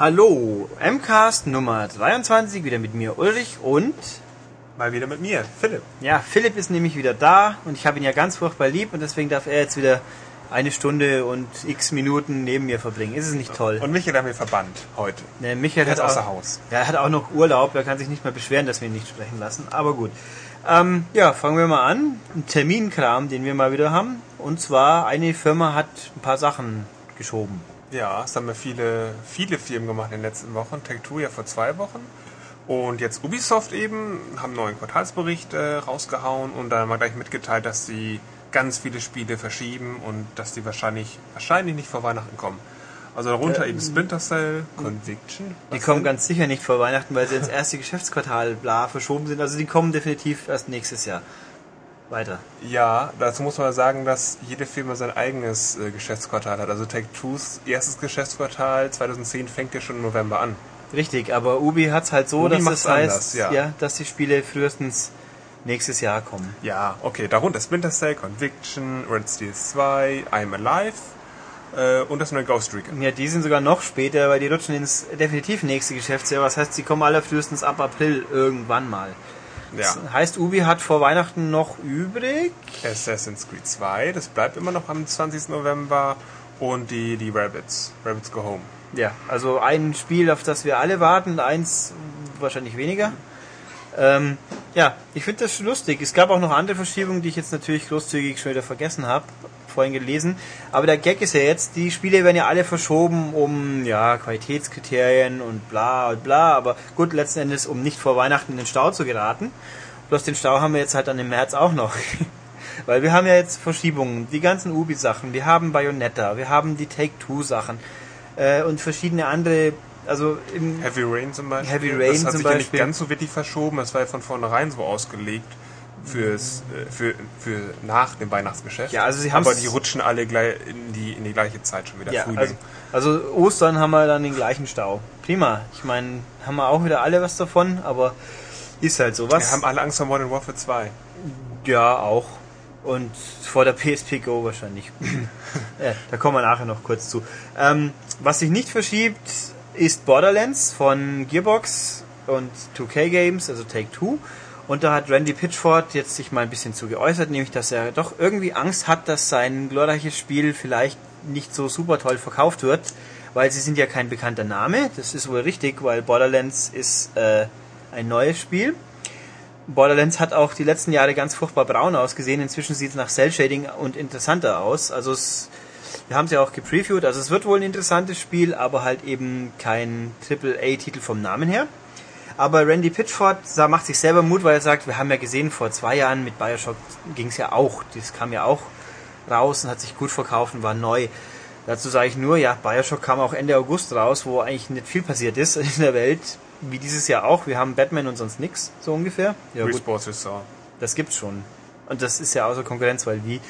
Hallo, MCAST Nummer 23, wieder mit mir Ulrich und Mal wieder mit mir, Philipp. ja, Philipp ist nämlich wieder da und ich habe ihn ja ganz furchtbar lieb und deswegen darf er jetzt wieder eine Stunde und x Minuten neben mir verbringen. Ist es nicht toll? Und Michael haben wir verbannt heute. Ne, Michael Er hat ist außer auch, Haus. Ja, er hat auch noch Urlaub, er kann sich nicht mehr beschweren, dass wir ihn nicht sprechen lassen, aber gut. Ähm, ja, fangen wir mal an. Ein Terminkram, den wir mal wieder haben. Und zwar, eine Firma hat ein paar Sachen geschoben. Ja, es haben ja viele, viele Firmen gemacht in den letzten Wochen. Take-Two ja vor zwei Wochen. Und jetzt Ubisoft eben, haben einen neuen Quartalsbericht äh, rausgehauen und dann mal gleich mitgeteilt, dass sie ganz viele Spiele verschieben und dass die wahrscheinlich, wahrscheinlich nicht vor Weihnachten kommen. Also darunter Ja, eben Splinter Cell, Conviction. Die kommen denn? ganz sicher nicht vor Weihnachten, weil sie ins erste Geschäftsquartal bla verschoben sind. Also die kommen definitiv erst nächstes Jahr. Weiter. Ja, dazu muss man sagen, dass jede Firma sein eigenes äh, Geschäftsquartal hat. Also Take-Two's erstes Geschäftsquartal 2010 fängt ja schon im November an. Richtig, aber Ubi hat's halt so, Ubi dass es heißt, anders, ja. ja, dass die Spiele frühestens nächstes Jahr kommen. Ja, okay, darunter Splinter Cell, Conviction, Red Steel 2, I'm Alive äh, und das neue Ghost Recon. Ja, die sind sogar noch später, weil die rutschen ins definitiv nächste Geschäftsjahr. Was heißt, sie kommen alle frühestens ab April irgendwann mal. Ja, Das heißt, Ubi hat vor Weihnachten noch übrig. Assassin's Creed 2, das bleibt immer noch am 20. November und die, die Rabbits, Rabbits Go Home. Ja, also ein Spiel, auf das wir alle warten, eins wahrscheinlich weniger. Ähm, ja, ich finde das lustig. Es gab auch noch andere Verschiebungen, die ich jetzt natürlich großzügig schon wieder vergessen habe, vorhin gelesen. Aber der Gag ist ja jetzt, die Spiele werden ja alle verschoben um ja, Qualitätskriterien und bla und bla. Aber gut, letzten Endes, um nicht vor Weihnachten in den Stau zu geraten. Bloß den Stau haben wir jetzt halt dann im März auch noch. Weil wir haben ja jetzt Verschiebungen, die ganzen Ubi-Sachen, wir haben Bayonetta, wir haben die Take-Two-Sachen äh, und verschiedene andere, also im, Heavy Rain zum Beispiel. Heavy Rain das hat zum sich ja nicht Beispiel. ganz so wirklich verschoben, das war ja von vornherein so ausgelegt fürs, äh, für, für nach dem Weihnachtsgeschäft. Ja, also sie Aber haben's- die rutschen alle gleich in die, in die gleiche Zeit schon wieder. ja, Frühling. also, also Ostern haben wir dann den gleichen Stau. Prima. Ich meine, haben wir auch wieder alle was davon, aber ist halt so. Wir haben alle Angst vor Modern Warfare 2. Ja, auch. Und vor der PSP Go wahrscheinlich. ja, da kommen wir nachher noch kurz zu. Ähm, was sich nicht verschiebt, ist Borderlands von Gearbox und 2K Games, also Take Two. Und da hat Randy Pitchford jetzt sich mal ein bisschen zu geäußert, nämlich dass er doch irgendwie Angst hat, dass sein glorreiches Spiel vielleicht nicht so super toll verkauft wird, weil sie sind ja kein bekannter Name. Das ist wohl richtig, weil Borderlands ist äh, ein neues Spiel. Borderlands hat auch die letzten Jahre ganz furchtbar braun ausgesehen. Inzwischen sieht es nach Cell Shading und interessanter aus. Also es, wir haben es ja auch gepreviewt. Also es wird wohl ein interessantes Spiel, aber halt eben kein AAA-Titel vom Namen her. Aber Randy Pitchford macht sich selber Mut, weil er sagt, wir haben ja gesehen, vor zwei Jahren mit Bioshock ging es ja auch. Das kam ja auch raus und hat sich gut verkauft und war neu. Dazu sage ich nur, ja, Bioshock kam auch Ende August raus, wo eigentlich nicht viel passiert ist in der Welt. Wie dieses Jahr auch. Wir haben Batman und sonst nix, so ungefähr. Ja, gut. Das gibt's schon. Und das ist ja außer Konkurrenz, weil wie.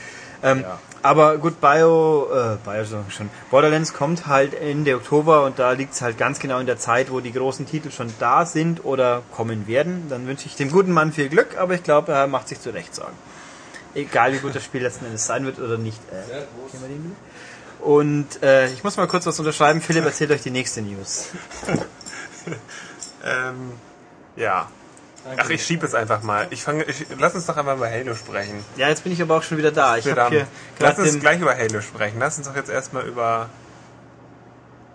Ähm, Ja. Aber gut, Bio, äh, Bio schon. Borderlands kommt halt Ende Oktober und da liegt's halt ganz genau in der Zeit, wo die großen Titel schon da sind oder kommen werden. Dann wünsche ich dem guten Mann viel Glück, aber ich glaube, er macht sich zu Recht Sorgen. Egal wie gut das Spiel letzten Endes sein wird oder nicht. Äh, und äh, ich muss mal kurz was unterschreiben. Philipp erzählt euch die nächste News. Ähm, ja. Ach, ich schieb jetzt einfach mal. Ich fange, ich, lass uns doch einfach mal Halo sprechen. Ja, jetzt bin ich aber auch schon wieder da. Ich habe Verdammt. hier Lass uns gleich über Halo sprechen. Lass uns doch jetzt erstmal über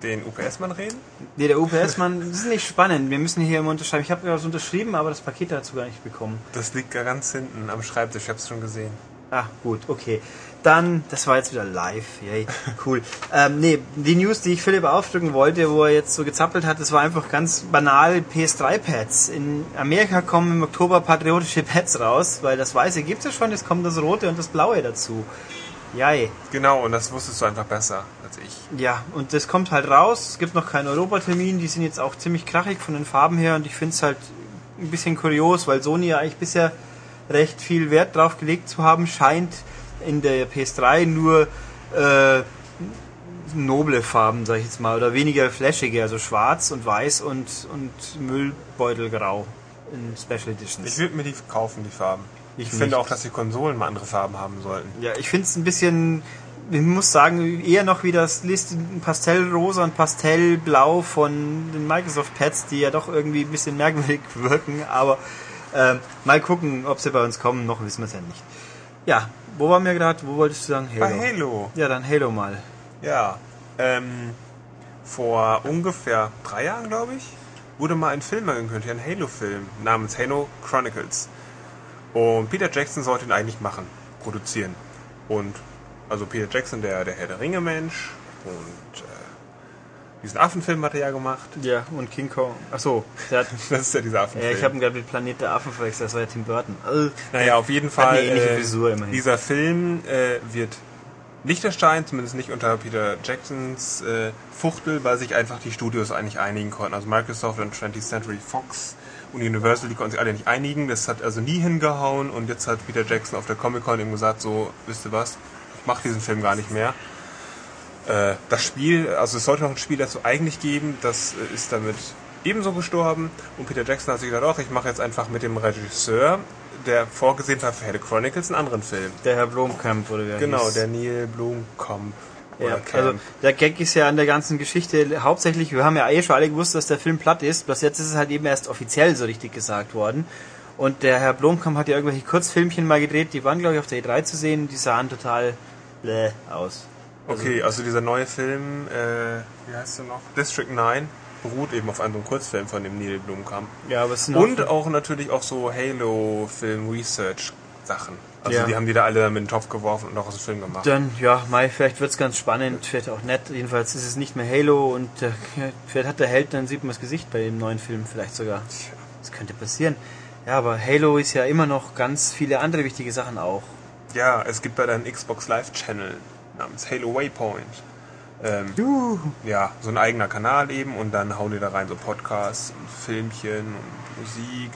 den UPS-Mann reden. Nee, der UPS-Mann, das ist nicht spannend. Wir müssen hier immer unterschreiben. Ich habe ja was unterschrieben, aber das Paket dazu gar nicht bekommen. Das liegt ganz hinten am Schreibtisch. Ich hab's schon gesehen. Ah, gut, okay. Dann, das war jetzt wieder live. Yay, cool. ähm, nee, die News, die ich Philipp aufdrücken wollte, wo er jetzt so gezappelt hat, das war einfach ganz banal PS3-Pads. In Amerika kommen im Oktober patriotische Pads raus, weil das Weiße gibt es ja schon, jetzt kommt das Rote und das Blaue dazu. Yay. Genau, und das wusstest du einfach besser als ich. Ja, und das kommt halt raus. Es gibt noch keinen Europatermin. Die sind jetzt auch ziemlich krachig von den Farben her und ich finde es halt ein bisschen kurios, weil Sony ja eigentlich bisher recht viel Wert drauf gelegt zu haben scheint, in der PS3 nur äh, noble Farben, sag ich jetzt mal, oder weniger flashige, also schwarz und weiß und, und Müllbeutelgrau in Special Editions. Ich würde mir die kaufen, die Farben. Ich, Ich finde auch, dass die Konsolen mal andere Farben haben sollten. Ja, ich finde es ein bisschen ich muss sagen, eher noch wie das List Pastellrosa und Pastellblau von den Microsoft Pads, die ja doch irgendwie ein bisschen merkwürdig wirken, aber äh, mal gucken, ob sie bei uns kommen, noch wissen wir es ja nicht. Ja, wo waren wir gerade? Wo wolltest du sagen? Halo. Bei Halo. Ja, dann Halo mal. Ja, ähm, vor ungefähr drei Jahren, glaube ich, wurde mal ein Film angekündigt, ein Halo-Film namens Halo Chronicles. Und Peter Jackson sollte ihn eigentlich machen, produzieren. Und also Peter Jackson, der, der Herr der Ringe-Mensch und diesen Affenfilm hat er ja gemacht. Ja, und King Kong. Achso, das ist ja dieser Affenfilm. Ja, ich habe ihn gerade mit Planet der Affen verwechselt, das war ja Tim Burton. Also, naja, auf jeden Fall. Äh, dieser Film äh, wird nicht erscheinen, zumindest nicht unter Peter Jacksons äh, Fuchtel, weil sich einfach die Studios eigentlich einigen konnten. Also Microsoft und 20th Century Fox und Universal, die konnten sich alle nicht einigen. Das hat also nie hingehauen und jetzt hat Peter Jackson auf der Comic Con eben gesagt, so, wisst ihr was, ich mach diesen Film gar nicht mehr. Äh, das Spiel, also es sollte noch ein Spiel dazu eigentlich geben, das äh, ist damit ebenso gestorben und Peter Jackson hat sich gedacht, ach, ich mache jetzt einfach mit dem Regisseur der vorgesehen war für Hell Chronicles einen anderen Film. Der Herr Blomkamp oder wer Genau, hieß. der Neil Blomkamp. Ja, also der Gag ist ja an der ganzen Geschichte hauptsächlich, wir haben ja eh schon alle gewusst, dass der Film platt ist, bloß jetzt ist es halt eben erst offiziell so richtig gesagt worden. Und der Herr Blomkamp hat ja irgendwelche Kurzfilmchen mal gedreht, die waren glaube ich auf der E3 zu sehen, die sahen total bläh aus. Also okay, also dieser neue Film, äh, wie heißt der noch? District 9 beruht eben auf einem Kurzfilm von dem Neil Blomkamp. Ja, aber es sind Und auch natürlich auch so Halo-Film-Research-Sachen. Also ja. die haben die da alle mit den Topf geworfen und auch aus dem Film gemacht. Dann, ja, Mai, vielleicht wird es ganz spannend, vielleicht auch nett. Jedenfalls ist es nicht mehr Halo und äh, vielleicht hat der Held, dann sieht man das Gesicht bei dem neuen Film vielleicht sogar. Das könnte passieren. Ja, aber Halo ist ja immer noch ganz viele andere wichtige Sachen auch. Ja, es gibt bei deinem Xbox Live Channel namens Halo Waypoint. Ähm. Ja, so ein eigener Kanal eben und dann hauen die da rein so Podcasts und Filmchen und Musik.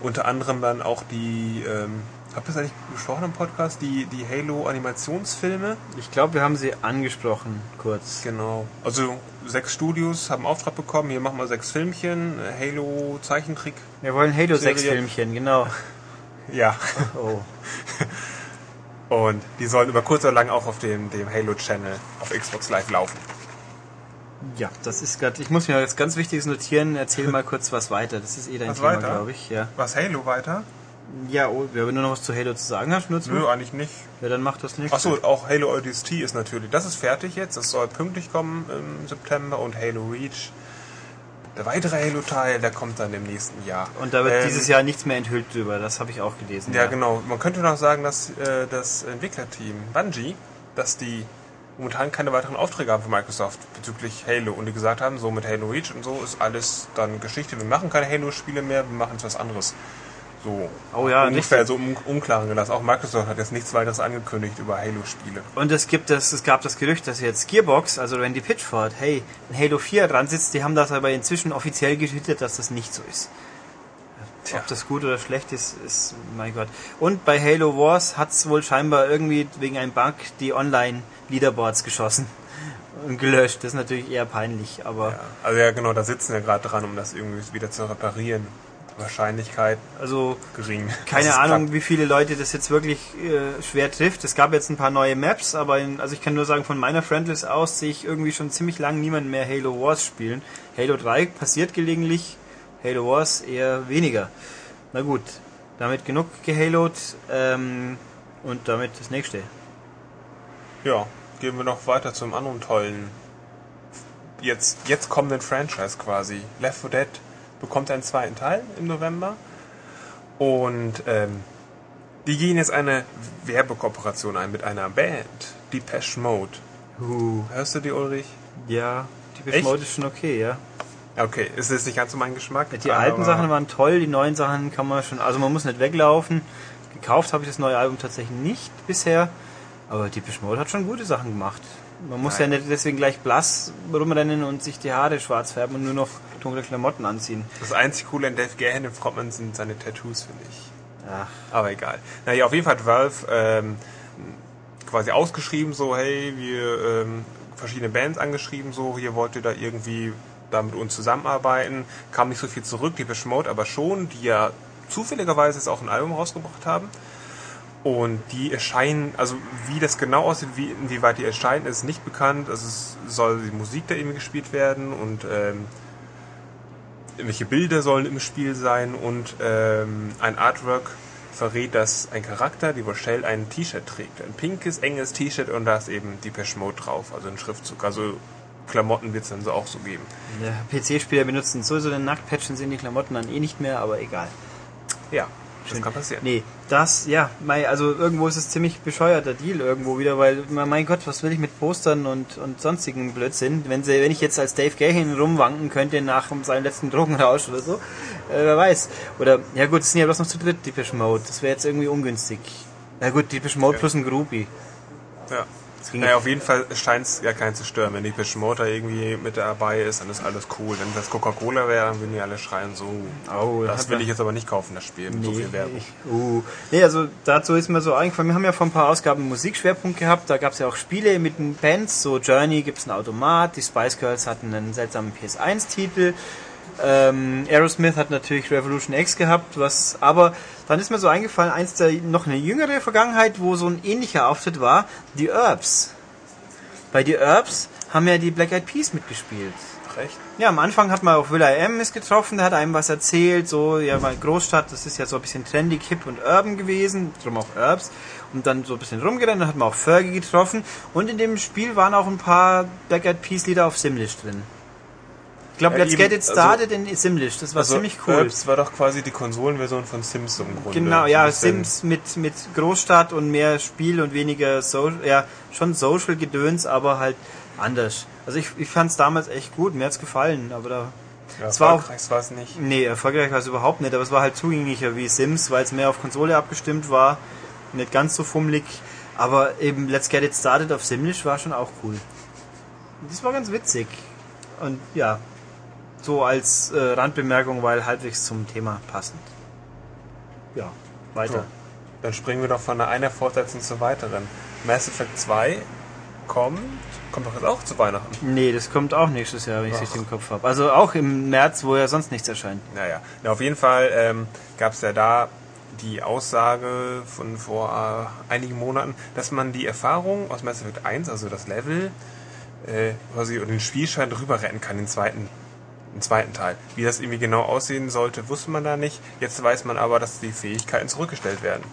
Unter anderem dann auch die, ähm, habt ihr das eigentlich besprochen im Podcast, die, die Halo-Animationsfilme? Ich glaube, wir haben sie angesprochen, kurz. Genau. Also sechs Studios haben Auftrag bekommen, hier machen wir sechs Filmchen, Halo-Zeichentrick. Wir wollen Halo sechs Filmchen, genau. ja. Oh. Und die sollen über kurz oder lang auch auf dem, dem Halo-Channel auf Xbox Live laufen. Ja, das ist gerade. Ich muss mir jetzt ganz Wichtiges notieren. Erzähl mal kurz was weiter. Das ist eh dein was Thema, glaube ich. Ja. Was Halo weiter? Ja, oh, wenn du noch was zu Halo zu sagen hast, nur zu. Nö, eigentlich nicht. Ja, dann macht das nichts. Achso, auch Halo ODST ist natürlich. Das ist fertig jetzt. Das soll pünktlich kommen im September und Halo Reach der weitere Halo-Teil, der kommt dann im nächsten Jahr. Und da wird ähm, dieses Jahr nichts mehr enthüllt drüber, das habe ich auch gelesen. Ja, ja, genau. Man könnte noch sagen, dass äh, das Entwicklerteam Bungie, dass die momentan keine weiteren Aufträge haben von Microsoft bezüglich Halo und die gesagt haben, so mit Halo Reach und so ist alles dann Geschichte. Wir machen keine Halo-Spiele mehr, wir machen jetzt was anderes. So oh ja, ungefähr so im Unklaren gelassen. Auch Microsoft hat jetzt nichts weiteres angekündigt über Halo-Spiele. Und es gibt das, es gab das Gerücht, dass jetzt Gearbox, also Randy Pitchford, hey, ein Halo 4 dran sitzt, die haben das aber inzwischen offiziell geschüttet, dass das nicht so ist. Tja. Ob das gut oder schlecht ist, ist, mein Gott. Und bei Halo Wars hat es wohl scheinbar irgendwie wegen einem Bug die Online-Leaderboards geschossen und gelöscht. Das ist natürlich eher peinlich, aber. Ja, also ja, genau, da sitzen wir gerade dran, um das irgendwie wieder zu reparieren. Wahrscheinlichkeit also gering. Keine Ahnung, wie viele Leute das jetzt wirklich äh, schwer trifft. Es gab jetzt ein paar neue Maps, aber in, also ich kann nur sagen, von meiner Friendlist aus sehe ich irgendwie schon ziemlich lang niemanden mehr Halo Wars spielen. Halo 3 passiert gelegentlich, Halo Wars eher weniger. Na gut, damit genug gehalot ähm, und damit das nächste. Ja, gehen wir noch weiter zum anderen tollen jetzt jetzt kommenden Franchise quasi. Left 4 Dead bekommt einen zweiten Teil im November. Und ähm, die gehen jetzt eine Werbekooperation ein mit einer Band, Depeche Mode. Uh. Hörst du die, Ulrich? Ja, Depeche Echt? Mode ist schon okay, ja. Okay, ist es nicht ganz so mein Geschmack? Die alten Sachen waren toll, die neuen Sachen kann man schon, also man muss nicht weglaufen. Gekauft habe ich das neue Album tatsächlich nicht bisher, aber Depeche Mode hat schon gute Sachen gemacht. Man muss Nein. ja nicht deswegen gleich blass rumrennen und sich die Haare schwarz färben und nur noch dunkle Klamotten anziehen. Das einzige Coole an Dave Gahan im Frontman sind seine Tattoos, finde ich. Ach. Aber egal. Naja, auf jeden Fall hat Valve ähm, quasi ausgeschrieben, so, hey, wir ähm, verschiedene Bands angeschrieben, so, hier wollt ihr da irgendwie da mit uns zusammenarbeiten. Kam nicht so viel zurück, die Mode aber schon, die ja zufälligerweise jetzt auch ein Album rausgebracht haben. Und die erscheinen, also wie das genau aussieht, wie, inwieweit die erscheinen, ist nicht bekannt. Also es soll die Musik da eben gespielt werden und ähm, welche Bilder sollen im Spiel sein und ähm, ein Artwork verrät, dass ein Charakter, die Rochelle, ein T-Shirt trägt. Ein pinkes, enges T-Shirt und da ist eben Depeche Mode drauf, also ein Schriftzug. Also Klamotten wird es dann so auch so geben. Ja, PC-Spieler benutzen sowieso den Nacktpatchen, sind die Klamotten dann eh nicht mehr, aber egal. Ja, das kann passieren. Nee, das, ja, also irgendwo ist es ziemlich bescheuerter Deal irgendwo wieder, weil, mein Gott, was will ich mit Postern und, und sonstigen Blödsinn? Wenn sie, wenn ich jetzt als Dave Gahan rumwanken könnte nach seinem letzten Drogenrausch oder so, äh, wer weiß. Oder, ja gut, es sind ja bloß noch zu dritt Deepish Mode, das wäre jetzt irgendwie ungünstig. Na gut, Deepish Mode ja. plus ein Groupie. Ja. Naja, auf jeden Fall scheint es ja keinen zu stören. Wenn die Motor irgendwie mit dabei ist, dann ist alles cool. Wenn das Coca-Cola wäre, dann würden die alle schreien so. Oh, das will ich jetzt aber nicht kaufen, das Spiel, mit nee, so viel Werbung. Ich, uh. Nee, also dazu ist mir so eingefallen, wir haben ja vor ein paar Ausgaben einen Musikschwerpunkt gehabt. Da gab es ja auch Spiele mit den Bands, so Journey gibt es einen Automat, die Spice Girls hatten einen seltsamen PS1-Titel. Ähm, Aerosmith hat natürlich Revolution X gehabt, was, aber dann ist mir so eingefallen, eins der noch eine jüngere Vergangenheit, wo so ein ähnlicher Auftritt war, die Herbs. Bei die Herbs haben ja die Black Eyed Peas mitgespielt. Recht? Ja, am Anfang hat man auch Will I Am ist getroffen, der hat einem was erzählt, so, ja, mal Großstadt, das ist ja so ein bisschen trendig, hip und urban gewesen, drum auch Herbs. Und dann so ein bisschen rumgerannt, dann hat man auch Fergie getroffen. Und in dem Spiel waren auch ein paar Black Eyed Peas Lieder auf Simlish drin glaube, ja, Let's eben, Get It Started also, in Simlish, das war also ziemlich cool. Das war doch quasi die Konsolenversion von Sims im Grunde. Genau, ja, Sims mit, mit Großstadt und mehr Spiel und weniger Social, ja, schon Social-Gedöns, aber halt anders. Also ich, ich fand es damals echt gut, mir hat es gefallen, aber da... Ja, es war war es nicht. Nee, erfolgreich war es überhaupt nicht, aber es war halt zugänglicher wie Sims, weil es mehr auf Konsole abgestimmt war, nicht ganz so fummelig, aber eben Let's Get It Started auf Simlish war schon auch cool. Das war ganz witzig. Und ja, so als äh, Randbemerkung, weil halbwegs zum Thema passend. Ja, weiter. So, dann springen wir doch von einer Fortsetzung zur weiteren. Mass Effect 2 kommt, kommt doch jetzt auch zu Weihnachten. Nee, das kommt auch nächstes Jahr, wenn ich es richtig im Kopf habe. Also auch im März, wo ja sonst nichts erscheint. Naja, Na, auf jeden Fall ähm, gab es ja da die Aussage von vor äh, einigen Monaten, dass man die Erfahrung aus Mass Effect 1, also das Level, äh, quasi den Spielschein drüber retten kann, den zweiten im zweiten Teil. Wie das irgendwie genau aussehen sollte, wusste man da nicht. Jetzt weiß man aber, dass die Fähigkeiten zurückgestellt werden.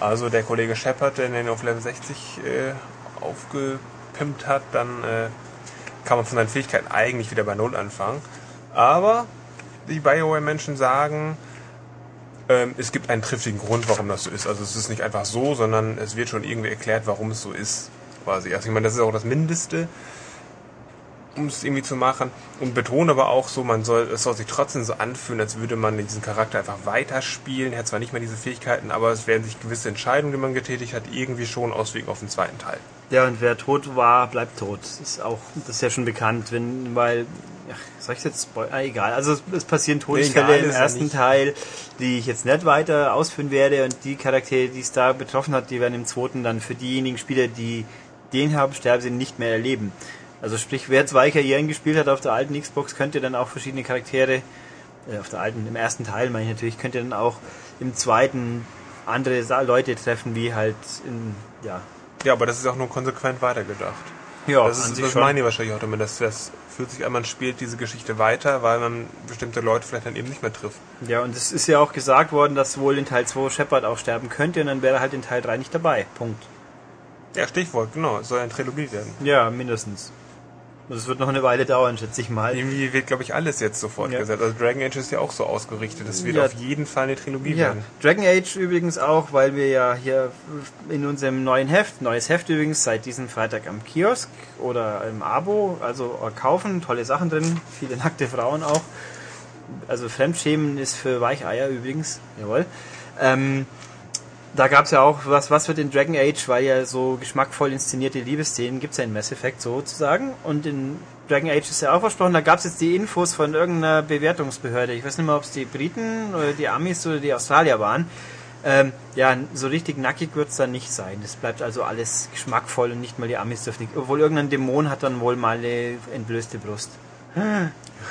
Also der Kollege Shepard, der den auf Level 60 äh, aufgepimpt hat, dann äh, kann man von seinen Fähigkeiten eigentlich wieder bei Null anfangen. Aber die Bioware-Menschen sagen, ähm, es gibt einen triftigen Grund, warum das so ist. Also es ist nicht einfach so, sondern es wird schon irgendwie erklärt, warum es so ist. Quasi. Also ich meine, das ist auch das Mindeste um es irgendwie zu machen und betone aber auch so, man soll, es soll sich trotzdem so anfühlen, als würde man diesen Charakter einfach weiterspielen. Er hat zwar nicht mehr diese Fähigkeiten, aber es werden sich gewisse Entscheidungen, die man getätigt hat, irgendwie schon auswirken auf den zweiten Teil. Ja, und wer tot war, bleibt tot. Das ist auch, das ist ja schon bekannt, wenn, weil, ach, soll ich jetzt, ah, egal. Also es passieren Todesfälle im ersten Teil, die ich jetzt nicht weiter ausführen werde und die Charaktere, die es da betroffen hat, die werden im zweiten dann für diejenigen Spieler, die den haben sterben, sie nicht mehr erleben. Also sprich, wer zwei Karrieren gespielt hat auf der alten Xbox, könnte dann auch verschiedene Charaktere, äh, auf der alten, im ersten Teil meine ich natürlich, könnte dann auch im zweiten andere Leute treffen, wie halt in, ja. Ja, aber das ist auch nur konsequent weitergedacht. Ja, das ist, das meine ich wahrscheinlich auch damit, dass das fühlt sich an, man spielt diese Geschichte weiter, weil man bestimmte Leute vielleicht dann eben nicht mehr trifft. Ja, und es ist ja auch gesagt worden, dass wohl in Teil 2 Shepard auch sterben könnte und dann wäre er halt in Teil 3 nicht dabei. Punkt. Ja, Stichwort, genau. Es soll eine Trilogie werden. Ja, mindestens. Das wird noch eine Weile dauern, schätze ich mal. Irgendwie wird, glaube ich, alles jetzt sofort ja. gesetzt. Also Dragon Age ist ja auch so ausgerichtet. Das wird ja. auf jeden Fall eine Trilogie ja. werden. Dragon Age übrigens auch, weil wir ja hier in unserem neuen Heft, neues Heft übrigens, seit diesem Freitag am Kiosk oder im Abo, also kaufen, tolle Sachen drin, viele nackte Frauen auch. Also Fremdschämen ist für Weicheier übrigens, jawohl. Ähm, da gab es ja auch was, was wird in Dragon Age, weil ja so geschmackvoll inszenierte Liebesszenen gibt es ja in Mass Effect sozusagen. Und in Dragon Age ist ja auch versprochen, da gab es jetzt die Infos von irgendeiner Bewertungsbehörde. Ich weiß nicht mehr, ob es die Briten oder die Amis oder die Australier waren. Ähm, ja, so richtig nackig wird es dann nicht sein. Das bleibt also alles geschmackvoll und nicht mal die Amis dürfen nicht. Obwohl irgendein Dämon hat dann wohl mal eine entblößte Brust.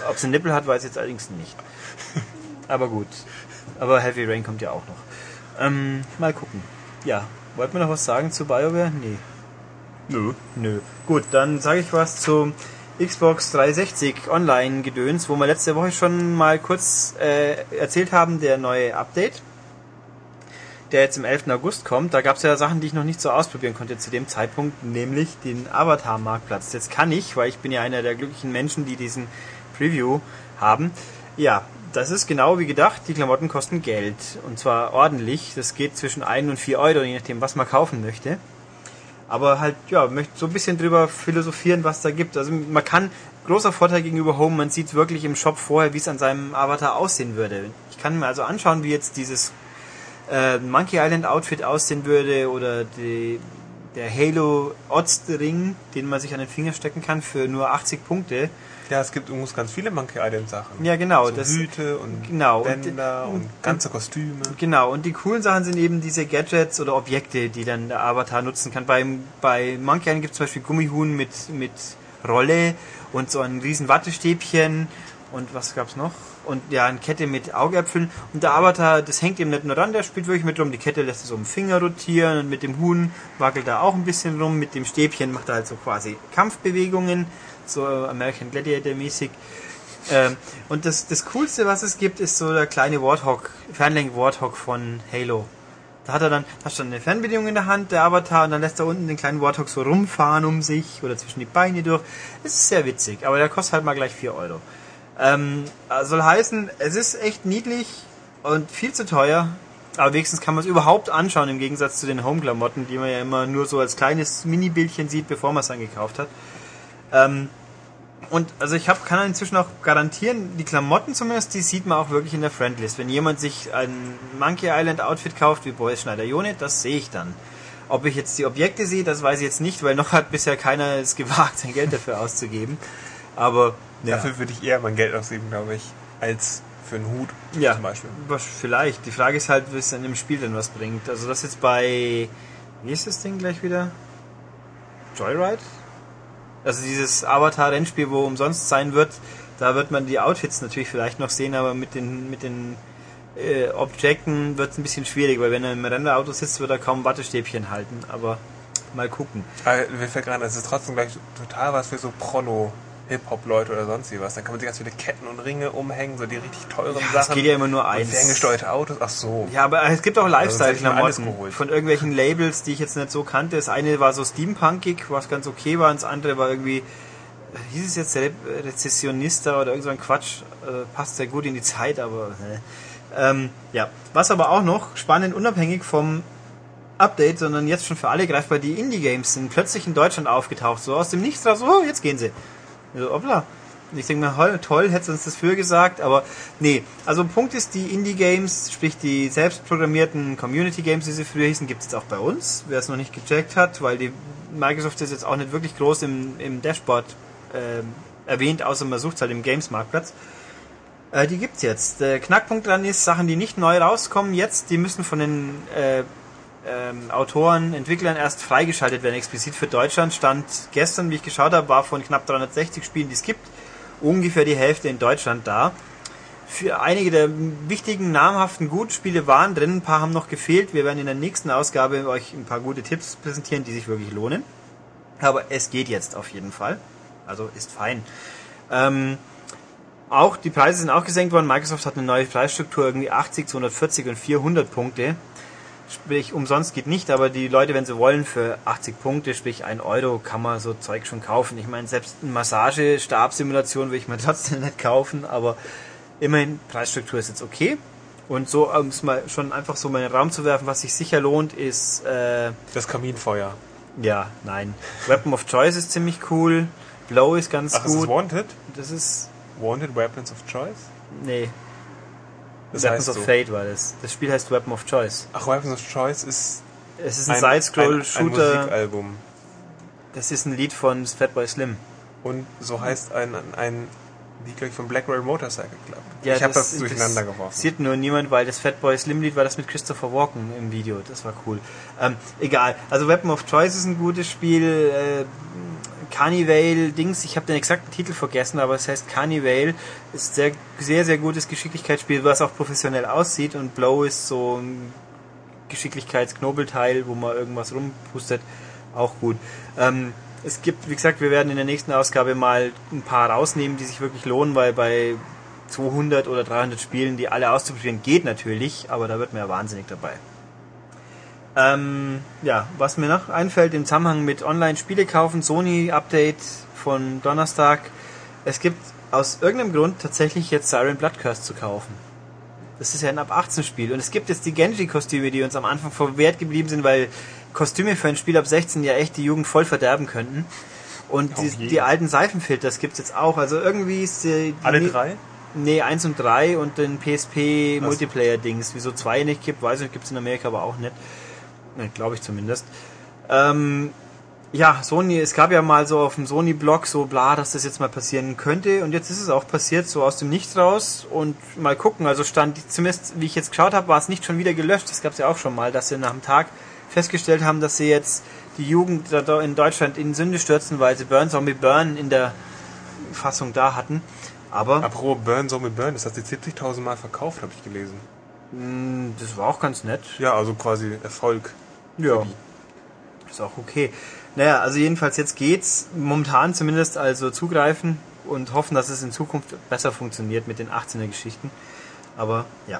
Ob es einen Nippel hat, weiß ich jetzt allerdings nicht. Aber gut. Aber Heavy Rain kommt ja auch noch. Ähm, mal gucken. ja, wollten wir noch was sagen zu BioWare? Nee. Nö. Nö. Gut, dann sage ich was zu Xbox 360 Online-Gedöns, wo wir letzte Woche schon mal kurz äh, erzählt haben, der neue Update, der jetzt im 11. August kommt. Da gab es ja Sachen, die ich noch nicht so ausprobieren konnte zu dem Zeitpunkt, nämlich den Avatar-Marktplatz. Jetzt kann ich, weil ich bin ja einer der glücklichen Menschen, die diesen Preview haben. Ja, das ist genau wie gedacht. Die Klamotten kosten Geld. Und zwar ordentlich. Das geht zwischen 1 und 4 Euro, je nachdem, was man kaufen möchte aber halt, ja, möchte so ein bisschen drüber philosophieren, was da gibt. Also man kann, großer Vorteil gegenüber Home, man sieht wirklich im Shop vorher, wie es an seinem Avatar aussehen würde. Ich kann mir also anschauen, wie jetzt dieses äh, Monkey Island Outfit aussehen würde oder die, der Halo Odds Ring, den man sich an den Finger stecken kann für nur 80 Punkte. Ja, es gibt übrigens ganz viele Monkey Island Sachen. Ja, genau. So das, Hüte und genau, Bänder und, und, ganze Kostüme. Genau, und die coolen Sachen sind eben diese Gadgets oder Objekte, die dann der Avatar nutzen kann. Bei, bei Monkey Island gibt es zum Beispiel Gummihuhn mit, mit Rolle und so ein riesen Wattestäbchen und was gab's noch? Und ja, eine Kette mit Augäpfeln. Und der Avatar, das hängt eben nicht nur dran, der spielt wirklich mit rum. Die Kette lässt so um Finger rotieren und mit dem Huhn wackelt er auch ein bisschen rum. Mit dem Stäbchen macht er halt so quasi Kampfbewegungen so American Gladiator mäßig. Ähm, und das, das Coolste, was es gibt, ist so der kleine Warthog, Fernlenk-Warthog von Halo. Da hat er dann, hast du dann eine Fernbedienung in der Hand, der Avatar, und dann lässt er unten den kleinen Warthog so rumfahren um sich oder zwischen die Beine durch. Das ist sehr witzig, aber der kostet halt mal gleich 4 Euro. Ähm, soll heißen, es ist echt niedlich und viel zu teuer, aber wenigstens kann man es überhaupt anschauen, im Gegensatz zu den Home-Klamotten, die man ja immer nur so als kleines Mini-Bildchen sieht, bevor man es dann gekauft hat. Ähm, und also ich hab, kann inzwischen auch garantieren, die Klamotten zumindest, die sieht man auch wirklich in der Friendlist. Wenn jemand sich ein Monkey Island Outfit kauft wie Boris Schneider Jone, das sehe ich dann. Ob ich jetzt die Objekte sehe, das weiß ich jetzt nicht, weil noch hat bisher keiner es gewagt, sein Geld dafür auszugeben. Aber ja. dafür würde ich eher mein Geld ausgeben, glaube ich, als für einen Hut ja, zum Beispiel. Vielleicht. Die Frage ist halt, wie es in dem Spiel denn was bringt. Also das jetzt bei wie ist das Ding gleich wieder? Joyride? Also dieses Avatar-Rennspiel, wo umsonst sein wird, da wird man die Outfits natürlich vielleicht noch sehen, aber mit den, mit den äh, Objekten wird es ein bisschen schwierig, weil wenn er im Rennauto sitzt, wird er kaum Wattestäbchen halten, aber mal gucken. Aber mir fällt gerade, es ist trotzdem gleich total was für so Prono Hip-Hop-Leute oder sonst wie was. Dann kann man sich ganz viele Ketten und Ringe umhängen, so die richtig teuren ja, Sachen. Es geht ja immer nur eins. Ferngesteuerte Autos, ach so. Ja, aber es gibt auch also Lifestyle-Klamotten von irgendwelchen Labels, die ich jetzt nicht so kannte. Das eine war so steampunkig, was ganz okay war, und das andere war irgendwie, hieß es jetzt Re Rezessionista oder irgend so ein Quatsch, äh, passt sehr gut in die Zeit, aber äh. ähm, ja. Was aber auch noch spannend, unabhängig vom Update, sondern jetzt schon für alle greifbar, die Indie-Games sind plötzlich in Deutschland aufgetaucht, so aus dem Nichts raus, oh, jetzt gehen sie. So, hoppla. Ich denke mir, toll, hättest du uns das früher gesagt, aber nee. Also Punkt ist, die Indie-Games, sprich die selbstprogrammierten Community-Games, wie sie früher hießen, gibt es jetzt auch bei uns, wer es noch nicht gecheckt hat, weil die Microsoft ist jetzt auch nicht wirklich groß im, im Dashboard äh, erwähnt, außer man sucht halt im Games-Marktplatz. Äh, die gibt's jetzt. Der Knackpunkt dran ist, Sachen, die nicht neu rauskommen jetzt, die müssen von den äh, ähm, Autoren, Entwicklern erst freigeschaltet werden, explizit für Deutschland. Stand gestern, wie ich geschaut habe, war von knapp 360 Spielen, die es gibt, ungefähr die Hälfte in Deutschland da. Für einige der wichtigen, namhaften Gutspiele waren drin, ein paar haben noch gefehlt. Wir werden in der nächsten Ausgabe euch ein paar gute Tipps präsentieren, die sich wirklich lohnen. Aber es geht jetzt auf jeden Fall. Also ist fein. Ähm, auch die Preise sind auch gesenkt worden. Microsoft hat eine neue Preisstruktur, irgendwie 80, 240 und 400 Punkte sprich umsonst geht nicht, aber die Leute, wenn sie wollen, für 80 Punkte, sprich 1 Euro, kann man so Zeug schon kaufen. Ich meine, selbst eine Massagestabsimulation will ich mir trotzdem nicht kaufen, aber immerhin, Preisstruktur ist jetzt okay. Und so, um es mal schon einfach so mal in den Raum zu werfen, was sich sicher lohnt, ist... Äh, das Kaminfeuer. Ja, nein. Weapon of Choice ist ziemlich cool. Blow ist ganz Ach, gut. Ist das Wanted? Das ist... Wanted Weapons of Choice? Nee, das Weapons of so. Fate war das. Das Spiel heißt Weapon of Choice. Ach, Weapons of Choice ist. Es ist ein, Side-Scroll-Shooter. Ein, ein Musikalbum. Das ist ein Lied von Fatboy Slim. Und so heißt ein, ein Lied, glaube ich, von Black Rail Motorcycle Club. Ja, ich habe das, das durcheinander geworfen. Sieht nur niemand, weil das Fatboy Slim Lied war das mit Christopher Walken im Video. Das war cool. Ähm, egal. Also Weapon of Choice ist ein gutes Spiel. Äh, Carnival Dings, ich habe den exakten Titel vergessen, aber es heißt Carnival, ist sehr, sehr, sehr gutes Geschicklichkeitsspiel, was auch professionell aussieht und Blow ist so ein Geschicklichkeitsknobelteil, wo man irgendwas rumpustet. Auch gut. Ähm, es gibt, wie gesagt, wir werden in der nächsten Ausgabe mal ein paar rausnehmen, die sich wirklich lohnen, weil bei 200 oder 300 Spielen, die alle auszuprobieren, geht natürlich, aber da wird mir ja wahnsinnig dabei. Ähm, ja, was mir noch einfällt im Zusammenhang mit Online-Spiele kaufen, Sony-Update von Donnerstag. Es gibt aus irgendeinem Grund tatsächlich jetzt Siren Blood Curse zu kaufen. Das ist ja ein ab 18 Spiel und es gibt jetzt die Genji-Kostüme, die uns am Anfang verwehrt geblieben sind, weil Kostüme für ein Spiel ab 16 ja echt die Jugend voll verderben könnten. Und die, die, alten Seifenfilters gibt es jetzt auch. Also irgendwie ist die, die Alle drei? Nee, 1 und 3 und den PSP Multiplayer-Dings. Wieso zwei nicht gibt, weiß ich nicht, gibt es in Amerika aber auch nicht. Ne, Glaube ich zumindest. Ähm, ja, Sony, es gab ja mal so auf dem Sony-Blog so bla, dass das jetzt mal passieren könnte und jetzt ist es auch passiert, so aus dem Nichts raus und mal gucken, also stand zumindest, wie ich jetzt geschaut habe, war es nicht schon wieder gelöscht, das gab es ja auch schon mal, dass sie nach einem Tag festgestellt haben, dass sie jetzt die Jugend in Deutschland in Sünde stürzen, weil sie Burn Zombie Burn in der Fassung da hatten. Aber. Apropos Burn Zombie Burn, das hat sich 70.000 Mal verkauft, habe ich gelesen. Hm, das war auch ganz nett. Ja, also quasi Erfolg. Ja. Ist auch okay. Naja, also jedenfalls jetzt geht's momentan zumindest also zugreifen und hoffen, dass es in Zukunft besser funktioniert mit den 18er Geschichten. Aber ja.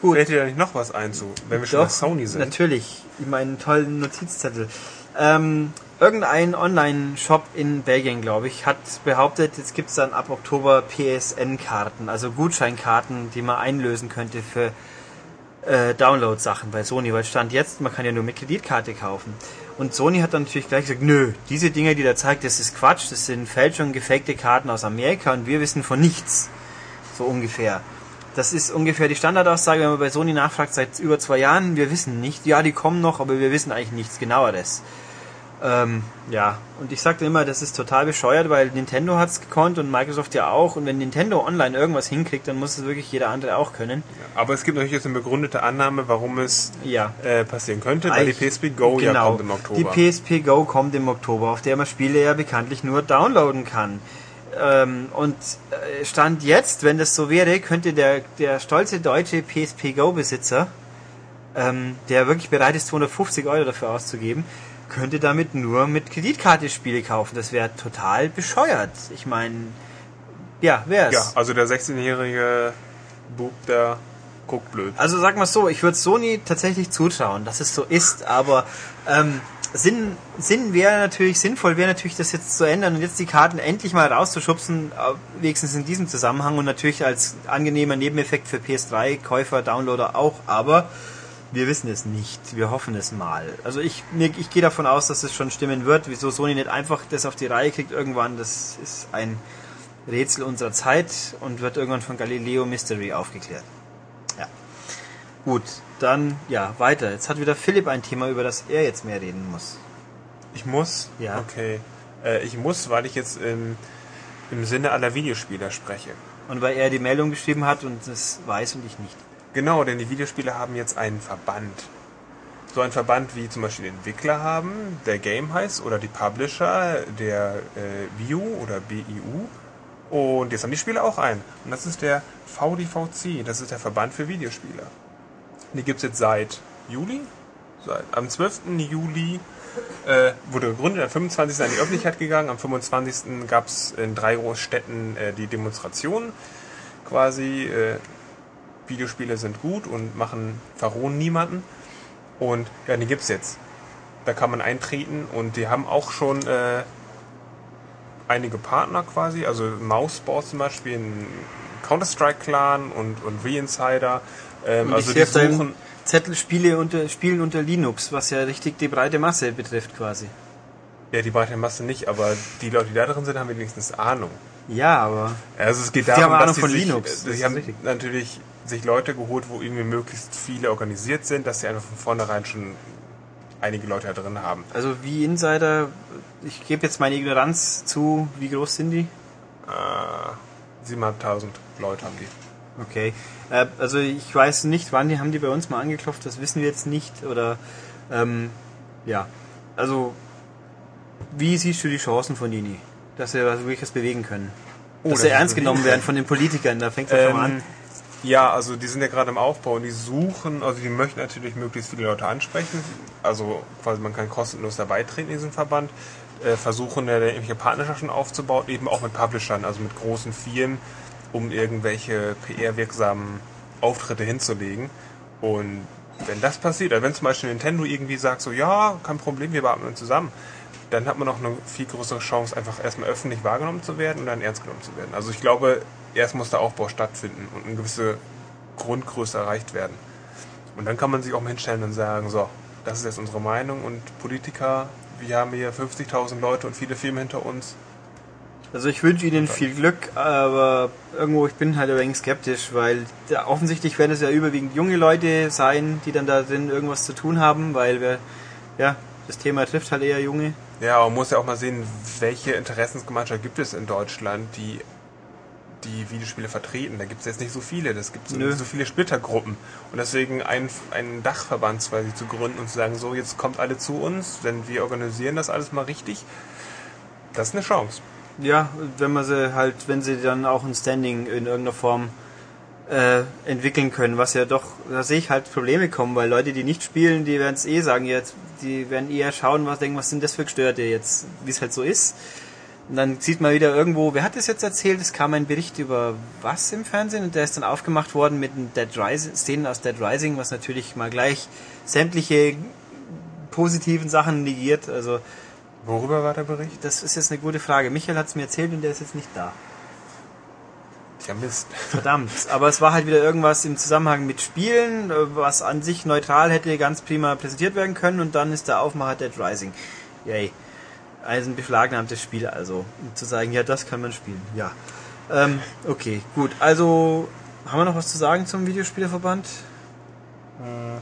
Gut. Fällt dir da nicht noch was ein zu, wenn wir schon Doch, bei Sony sind? Natürlich, meinen tollen Notizzettel. Ähm, irgendein Online-Shop in Belgien, glaube ich, hat behauptet, jetzt gibt es dann ab Oktober PSN-Karten, also Gutscheinkarten, die man einlösen könnte für äh, Download-Sachen bei Sony, weil Stand jetzt, man kann ja nur mit Kreditkarte kaufen. Und Sony hat dann natürlich gleich gesagt, nö, diese Dinge, die da zeigt, das ist Quatsch, das sind Fälschungen, gefakte Karten aus Amerika und wir wissen von nichts. So ungefähr. Das ist ungefähr die Standardaussage, wenn man bei Sony nachfragt, seit über zwei Jahren, wir wissen nicht. Ja, die kommen noch, aber wir wissen eigentlich nichts genaueres. Ähm, ja, und ich sagte immer, das ist total bescheuert, weil Nintendo hat es gekonnt und Microsoft ja auch. Und wenn Nintendo online irgendwas hinkriegt, dann muss es wirklich jeder andere auch können. Aber es gibt natürlich jetzt eine begründete Annahme, warum es ja. äh, passieren könnte, weil die PSP Go genau, ja kommt im Oktober. Die PSP Go kommt im Oktober, auf der man Spiele ja bekanntlich nur downloaden kann. Ähm, und äh, Stand jetzt, wenn das so wäre, könnte der, der stolze deutsche PSP Go-Besitzer, ähm, der wirklich bereit ist, 250 Euro dafür auszugeben, könnte damit nur mit Kreditkarte Spiele kaufen. Das wäre total bescheuert. Ich meine, ja, wer ist? Ja, also der 16-jährige Bub, der guckt blöd. Also sag mal so, ich würde Sony tatsächlich zuschauen, dass es so ist, aber ähm, Sinn, Sinn wäre natürlich, sinnvoll wäre natürlich, das jetzt zu ändern und jetzt die Karten endlich mal rauszuschubsen, äh, wenigstens in diesem Zusammenhang und natürlich als angenehmer Nebeneffekt für PS3-Käufer, Downloader auch, aber wir wissen es nicht. Wir hoffen es mal. Also ich, ich gehe davon aus, dass es schon stimmen wird. Wieso Sony nicht einfach das auf die Reihe kriegt irgendwann, das ist ein Rätsel unserer Zeit und wird irgendwann von Galileo Mystery aufgeklärt. Ja. Gut, dann ja, weiter. Jetzt hat wieder Philipp ein Thema, über das er jetzt mehr reden muss. Ich muss? Ja. Okay. Äh, ich muss, weil ich jetzt im, im Sinne aller Videospieler spreche. Und weil er die Meldung geschrieben hat und es weiß und ich nicht. Genau, denn die Videospiele haben jetzt einen Verband. So ein Verband wie zum Beispiel Entwickler haben, der Game heißt, oder die Publisher, der äh, BIU oder BIU. Und jetzt haben die Spiele auch einen. Und das ist der VDVC, das ist der Verband für Videospieler. Die gibt es jetzt seit Juli. Seit, am 12. Juli äh, wurde gegründet, am 25. an die Öffentlichkeit gegangen, am 25. gab es in drei Großstädten äh, die Demonstration quasi. Äh, Videospiele sind gut und machen verrohen niemanden. Und ja, die gibt's jetzt. Da kann man eintreten und die haben auch schon äh, einige Partner quasi, also Mouseboard zum Beispiel, Counter-Strike-Clan und, und Re-Insider. Ähm, und also die suchen Zettelspiele unter Spielen unter Linux, was ja richtig die breite Masse betrifft quasi. Ja, die breite Masse nicht, aber die Leute, die da drin sind, haben wenigstens Ahnung. Ja, aber. Also es geht darum, haben Ahnung dass von sich, Linux. Sie haben natürlich sich Leute geholt, wo irgendwie möglichst viele organisiert sind, dass sie einfach von vornherein schon einige Leute da drin haben. Also wie Insider, ich gebe jetzt meine Ignoranz zu, wie groß sind die? Äh, 7.500 Leute haben die. Okay. Äh, also ich weiß nicht, wann die haben die bei uns mal angeklopft, das wissen wir jetzt nicht. Oder ähm, ja. Also wie siehst du die Chancen von Dini? Dass sie wirklich was bewegen können? Oh, dass sie ernst genommen werden von den Politikern, da fängt es ähm, schon mal an. Ja, also die sind ja gerade im Aufbau und die suchen, also die möchten natürlich möglichst viele Leute ansprechen. Also quasi man kann kostenlos dabei treten in diesem Verband. Äh, versuchen ja irgendwelche Partnerschaften aufzubauen, eben auch mit Publishern, also mit großen Firmen, um irgendwelche PR-wirksamen Auftritte hinzulegen. Und wenn das passiert, also wenn zum Beispiel Nintendo irgendwie sagt, so ja, kein Problem, wir arbeiten zusammen, dann hat man auch eine viel größere Chance, einfach erstmal öffentlich wahrgenommen zu werden und dann ernst genommen zu werden. Also ich glaube, erst muss der Aufbau stattfinden und eine gewisse Grundgröße erreicht werden. Und dann kann man sich auch mal hinstellen und sagen, so, das ist jetzt unsere Meinung und Politiker, wir haben hier 50.000 Leute und viele Firmen hinter uns. Also ich wünsche Ihnen viel Glück, aber irgendwo, ich bin halt ein wenig skeptisch, weil offensichtlich werden es ja überwiegend junge Leute sein, die dann da drin irgendwas zu tun haben, weil wir, ja, das Thema trifft halt eher junge. Ja, man muss ja auch mal sehen, welche Interessensgemeinschaft gibt es in Deutschland, die die Videospiele vertreten. Da gibt es jetzt nicht so viele, das gibt so, so viele Splittergruppen. Und deswegen einen, einen Dachverband quasi zu gründen und zu sagen, so jetzt kommt alle zu uns, denn wir organisieren das alles mal richtig, das ist eine Chance. Ja, wenn man sie halt, wenn sie dann auch ein Standing in irgendeiner Form äh, entwickeln können, was ja doch, da sehe ich halt Probleme kommen, weil Leute, die nicht spielen, die werden es eh sagen, jetzt, die werden eher schauen, was denken, was sind das für Gestörte jetzt, wie es halt so ist. Und dann sieht man wieder irgendwo, wer hat das jetzt erzählt? Es kam ein Bericht über was im Fernsehen und der ist dann aufgemacht worden mit Dead Rising, Szenen aus Dead Rising, was natürlich mal gleich sämtliche positiven Sachen negiert. Also Worüber war der Bericht? Das ist jetzt eine gute Frage. Michael hat es mir erzählt und der ist jetzt nicht da. Tja, Mist. Verdammt. Aber es war halt wieder irgendwas im Zusammenhang mit Spielen, was an sich neutral hätte ganz prima präsentiert werden können und dann ist der Aufmacher Dead Rising. Yay. Also ein beschlagnahmtes Spiel also. Um zu sagen, ja, das kann man spielen. Ja. Ähm, okay, gut. Also, haben wir noch was zu sagen zum Videospielerverband? Hm.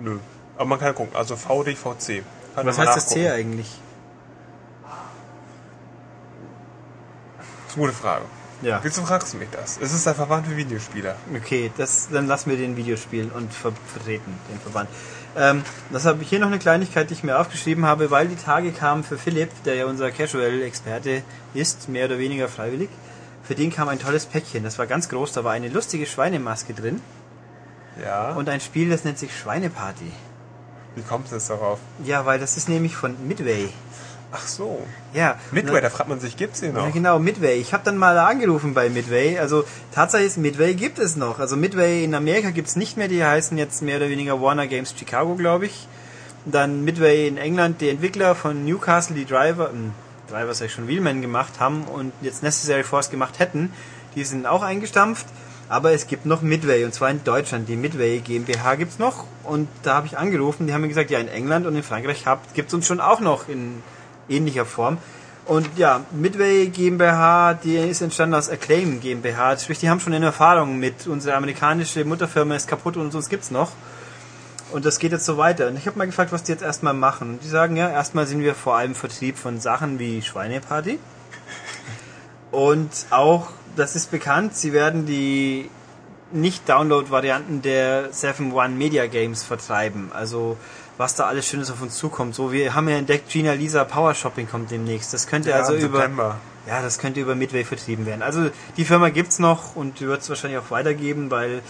Nö. Aber man kann ja gucken. Also VDVC. Kann was heißt das C eigentlich? Das ist eine gute Frage. Ja. Wieso fragst du mich das? Es ist der Verband für Videospieler. Okay, das, dann lassen wir den Videospielen und vertreten, den Verband. Ähm, das habe ich hier noch eine Kleinigkeit, die ich mir aufgeschrieben habe, weil die Tage kamen für Philipp, der ja unser Casual-Experte ist, mehr oder weniger freiwillig. Für den kam ein tolles Päckchen. Das war ganz groß, da war eine lustige Schweinemaske drin. Ja. Und ein Spiel, das nennt sich Schweineparty. Wie kommt es darauf? Ja, weil das ist nämlich von Midway. Ach so. Ja. Midway, da fragt man sich, gibt's den noch? Ja, genau, Midway. Ich habe dann mal angerufen bei Midway. Also Tatsache ist, Midway gibt es noch. Also Midway in Amerika gibt's nicht mehr. Die heißen jetzt mehr oder weniger Warner Games Chicago, glaube ich. Dann Midway in England, die Entwickler von Newcastle, die Driver, äh, Driver sag ich schon, Wheelman gemacht haben und jetzt Necessary Force gemacht hätten, die sind auch eingestampft. Aber es gibt noch Midway und zwar in Deutschland. Die Midway GmbH gibt's noch und da habe ich angerufen. Die haben mir gesagt, ja in England und in Frankreich gibt's uns schon auch noch in ähnlicher Form. Und ja, Midway GmbH, die ist entstanden aus Acclaim GmbH. Sprich, die haben schon eine Erfahrung mit. Unsere amerikanische Mutterfirma ist kaputt und uns gibt's noch. Und das geht jetzt so weiter. Und ich habe mal gefragt, was die jetzt erstmal machen. Und die sagen, ja, erstmal sind wir vor allem Vertrieb von Sachen wie Schweineparty. Und auch, das ist bekannt, sie werden die Nicht-Download-Varianten der 7-One Media Games vertreiben. Also was da alles Schönes auf uns zukommt. So, wir haben ja entdeckt, Gina Lisa Power Shopping kommt demnächst. Das könnte ja, also über ja, das könnte über Midway vertrieben werden. Also die Firma gibt's noch und die wird es wahrscheinlich auch weitergeben, weil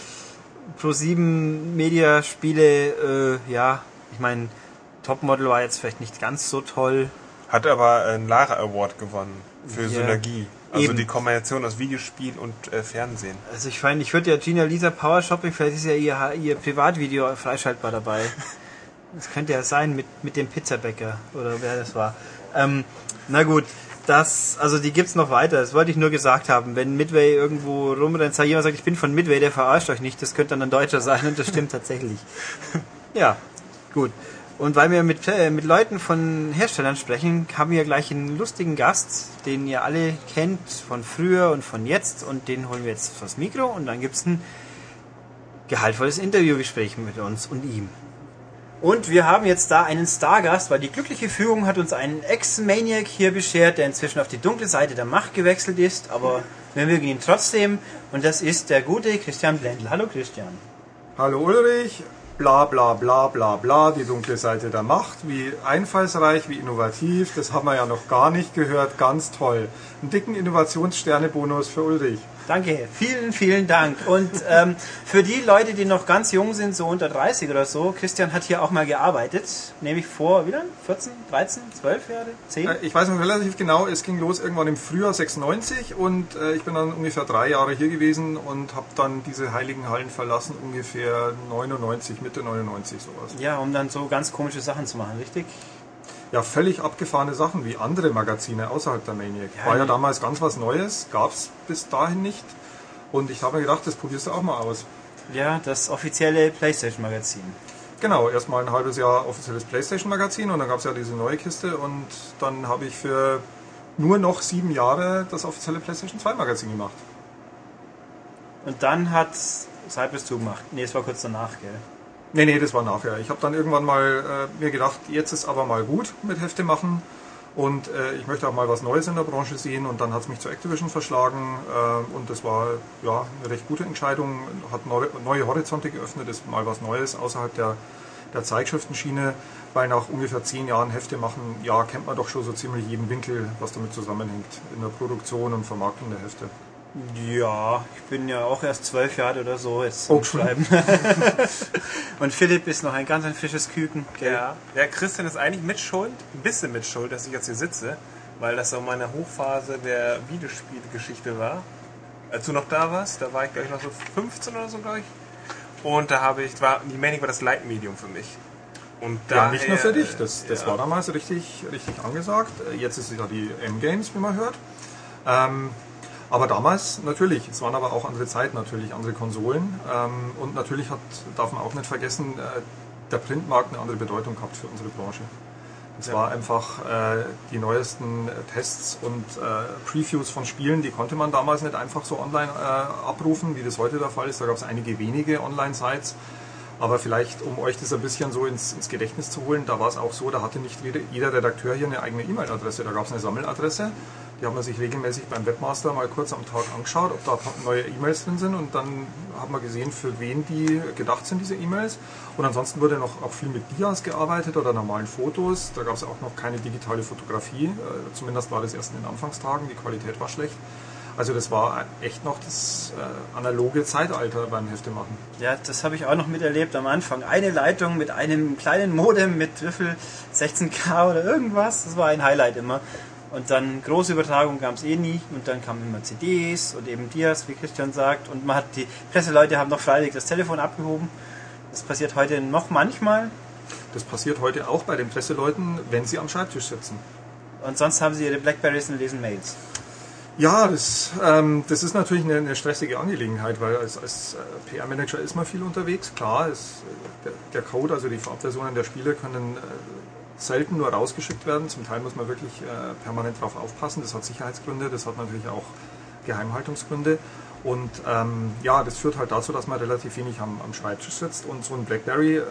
Pro7 Media Spiele, äh, ja, ich meine, Topmodel war jetzt vielleicht nicht ganz so toll. Hat aber einen Lara Award gewonnen für ja, Synergie. Also eben. die Kombination aus Videospiel und äh, Fernsehen. Also ich meine, ich würde ja Gina Lisa Power Shopping, vielleicht ist ja ihr, ihr Privatvideo freischaltbar dabei. Das könnte ja sein mit, mit dem Pizzabäcker oder wer das war. Ähm, na gut, das, also die gibt's noch weiter. Das wollte ich nur gesagt haben. Wenn Midway irgendwo rumrennt, sagt jemand sagt, ich bin von Midway, der verarscht euch nicht. Das könnte dann ein Deutscher sein und das stimmt tatsächlich. Ja, gut. Und weil wir mit, äh, mit Leuten von Herstellern sprechen, haben wir gleich einen lustigen Gast, den ihr alle kennt von früher und von jetzt. Und den holen wir jetzt vors Mikro und dann gibt's ein gehaltvolles Interviewgespräch mit uns und ihm. Und wir haben jetzt da einen Stargast, weil die glückliche Führung hat uns einen Ex-Maniac hier beschert, der inzwischen auf die dunkle Seite der Macht gewechselt ist, aber wir mögen ihn trotzdem. Und das ist der gute Christian Blendl. Hallo Christian. Hallo Ulrich. Bla bla bla bla bla, die dunkle Seite der Macht. Wie einfallsreich, wie innovativ, das haben wir ja noch gar nicht gehört. Ganz toll. Einen dicken Innovationssternebonus für Ulrich. Danke, vielen, vielen Dank. Und ähm, für die Leute, die noch ganz jung sind, so unter 30 oder so, Christian hat hier auch mal gearbeitet, nämlich vor, wie lang? 14, 13, 12 Jahre, 10? Äh, Ich weiß noch relativ genau, es ging los irgendwann im Frühjahr 96 und äh, ich bin dann ungefähr drei Jahre hier gewesen und habe dann diese heiligen Hallen verlassen, ungefähr 99, Mitte 99 sowas. Ja, um dann so ganz komische Sachen zu machen, richtig? Ja, völlig abgefahrene Sachen wie andere Magazine außerhalb der Maniac. Ja, War ja damals ganz was Neues, gab es bis dahin nicht. Und ich habe mir gedacht, das probierst du auch mal aus. Ja, das offizielle PlayStation-Magazin. Genau, erstmal ein halbes Jahr offizielles PlayStation-Magazin und dann gab es ja diese neue Kiste und dann habe ich für nur noch sieben Jahre das offizielle PlayStation 2-Magazin gemacht. Und dann hat Cypress zugemacht. Nee, es war kurz danach, gell? Nee, nee, das war nachher. Ich habe dann irgendwann mal äh, mir gedacht, jetzt ist aber mal gut mit Hefte machen und äh, ich möchte auch mal was Neues in der Branche sehen und dann hat es mich zu Activision verschlagen äh, und das war ja eine recht gute Entscheidung, hat neue, neue Horizonte geöffnet, ist mal was Neues außerhalb der, der Zeitschriftenschiene, weil nach ungefähr zehn Jahren Hefte machen, ja, kennt man doch schon so ziemlich jeden Winkel, was damit zusammenhängt in der Produktion und Vermarktung der Hefte. Ja, ich bin ja auch erst zwölf Jahre oder so jetzt Oh, Schreiben. Und Philipp ist noch ein ganz ein frisches Küken? Ja. ja, Christian ist eigentlich mitschuld, ein bisschen mitschuld, dass ich jetzt hier sitze, weil das so meine Hochphase der Videospielgeschichte war. Als du noch da warst, da war ich gleich noch so 15 oder so, glaube ich. Und da habe ich, war, die Manic war das Leitmedium für mich. Und Ja, nicht nur für daher, dich. Das, das ja. war damals richtig, richtig angesagt. Jetzt ist es ja die M-Games, wie man hört. Ähm, aber damals natürlich. Es waren aber auch andere Zeiten natürlich, andere Konsolen. Ähm, und natürlich hat, darf man auch nicht vergessen, äh, der Printmarkt eine andere Bedeutung gehabt für unsere Branche. Es war einfach äh, die neuesten Tests und äh, Previews von Spielen, die konnte man damals nicht einfach so online äh, abrufen, wie das heute der Fall ist. Da gab es einige wenige Online-Sites. Aber vielleicht, um euch das ein bisschen so ins, ins Gedächtnis zu holen, da war es auch so, da hatte nicht jeder, jeder Redakteur hier eine eigene E-Mail-Adresse. Da gab es eine Sammeladresse. Die haben wir sich regelmäßig beim Webmaster mal kurz am Tag angeschaut, ob da neue E-Mails drin sind. Und dann haben wir gesehen, für wen die gedacht sind, diese E-Mails. Und ansonsten wurde noch auch viel mit Dias gearbeitet oder normalen Fotos. Da gab es auch noch keine digitale Fotografie. Äh, Zumindest war das erst in den Anfangstagen. Die Qualität war schlecht. Also das war echt noch das äh, analoge Zeitalter beim Hefte machen. Ja, das habe ich auch noch miterlebt am Anfang. Eine Leitung mit einem kleinen Modem mit viel 16K oder irgendwas. Das war ein Highlight immer. Und dann große Übertragung gab es eh nie. Und dann kamen immer CDs und eben Dias, wie Christian sagt. Und man hat die Presseleute haben noch freiwillig das Telefon abgehoben. Das passiert heute noch manchmal. Das passiert heute auch bei den Presseleuten, wenn sie am Schreibtisch sitzen. Und sonst haben sie ihre Blackberries und lesen Mails. Ja, das, ähm, das ist natürlich eine, eine stressige Angelegenheit, weil als, als äh, PR-Manager ist man viel unterwegs. Klar, es, der, der Code, also die Farbversionen der Spiele können äh, selten nur rausgeschickt werden. Zum Teil muss man wirklich äh, permanent darauf aufpassen. Das hat Sicherheitsgründe, das hat natürlich auch Geheimhaltungsgründe. Und ähm, ja, das führt halt dazu, dass man relativ wenig am, am Schreibtisch sitzt. Und so ein BlackBerry äh,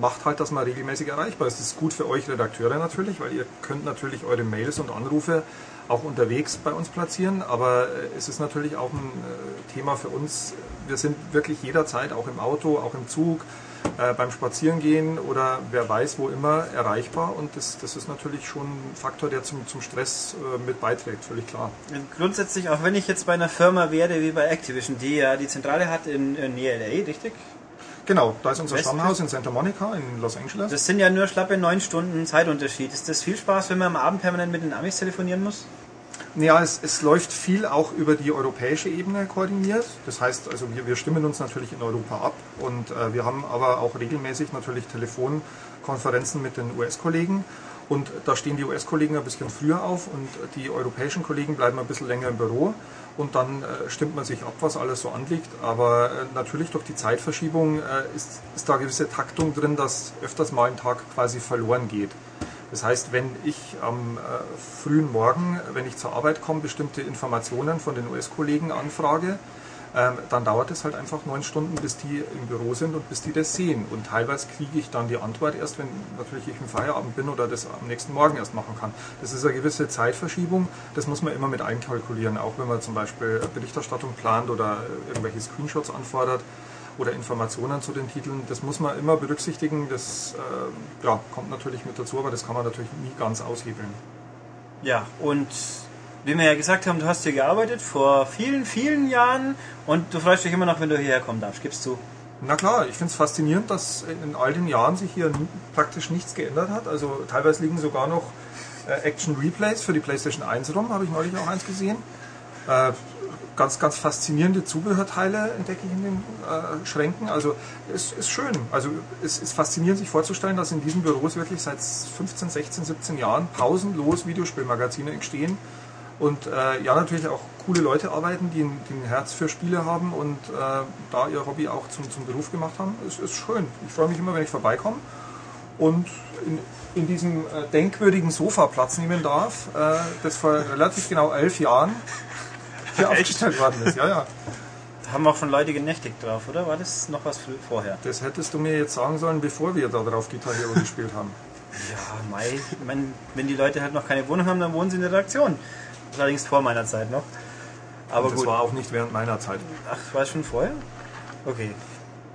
macht halt, dass man regelmäßig erreichbar ist. Das ist gut für euch Redakteure natürlich, weil ihr könnt natürlich eure Mails und Anrufe auch unterwegs bei uns platzieren. Aber äh, es ist natürlich auch ein äh, Thema für uns. Wir sind wirklich jederzeit, auch im Auto, auch im Zug, äh, beim Spazierengehen oder wer weiß wo immer erreichbar. Und das, das ist natürlich schon ein Faktor, der zum, zum Stress äh, mit beiträgt, völlig klar. Und Grundsätzlich, auch wenn ich jetzt bei einer Firma werde wie bei Activision, die ja die Zentrale hat in, in Nähe LA, richtig? Genau, da ist unser Westküste? Stammhaus in Santa Monica in Los Angeles. Das sind ja nur schlappe neun Stunden Zeitunterschied. Ist das viel Spaß, wenn man am Abend permanent mit den Amis telefonieren muss? Ja, es, es läuft viel auch über die europäische Ebene koordiniert. Das heißt, also wir, wir stimmen uns natürlich in Europa ab und äh, wir haben aber auch regelmäßig natürlich Telefonkonferenzen mit den US-Kollegen. Und da stehen die US-Kollegen ein bisschen früher auf und die europäischen Kollegen bleiben ein bisschen länger im Büro. Und dann äh, stimmt man sich ab, was alles so anliegt. Aber äh, natürlich durch die Zeitverschiebung äh, ist, ist da gewisse Taktung drin, dass öfters mal ein Tag quasi verloren geht. Das heißt, wenn ich am äh, frühen Morgen, wenn ich zur Arbeit komme, bestimmte Informationen von den US-Kollegen anfrage, ähm, dann dauert es halt einfach neun Stunden, bis die im Büro sind und bis die das sehen. Und teilweise kriege ich dann die Antwort erst, wenn natürlich ich im Feierabend bin oder das am nächsten Morgen erst machen kann. Das ist eine gewisse Zeitverschiebung, das muss man immer mit einkalkulieren, auch wenn man zum Beispiel Berichterstattung plant oder äh, irgendwelche Screenshots anfordert oder Informationen zu den Titeln. Das muss man immer berücksichtigen. Das äh, ja, kommt natürlich mit dazu, aber das kann man natürlich nie ganz aushebeln. Ja, und wie wir ja gesagt haben, du hast hier gearbeitet vor vielen, vielen Jahren und du freust dich immer noch, wenn du hierher kommen darfst. Gibst du? Na klar, ich finde es faszinierend, dass in all den Jahren sich hier praktisch nichts geändert hat. Also teilweise liegen sogar noch äh, Action Replays für die PlayStation 1 rum, habe ich neulich auch eins gesehen. Äh, ganz, ganz faszinierende Zubehörteile entdecke ich in den äh, Schränken. Also es ist schön. Also es ist faszinierend, sich vorzustellen, dass in diesen Büros wirklich seit 15, 16, 17 Jahren pausenlos Videospielmagazine entstehen und äh, ja natürlich auch coole Leute arbeiten, die ein, die ein Herz für Spiele haben und äh, da ihr Hobby auch zum, zum Beruf gemacht haben. Es ist schön. Ich freue mich immer, wenn ich vorbeikomme und in, in diesem äh, denkwürdigen Sofa Platz nehmen darf, äh, das vor relativ genau elf Jahren hier aufgestellt worden ist. Ja, ja. Da haben auch schon Leute genächtigt drauf, oder? War das noch was vorher? Das hättest du mir jetzt sagen sollen, bevor wir da drauf Gitarre gespielt haben. Ja, Mai, ich mein, wenn die Leute halt noch keine Wohnung haben, dann wohnen sie in der Redaktion. Allerdings vor meiner Zeit noch. Aber Und das gut. war auch nicht während meiner Zeit. Ach, war es schon vorher? Okay.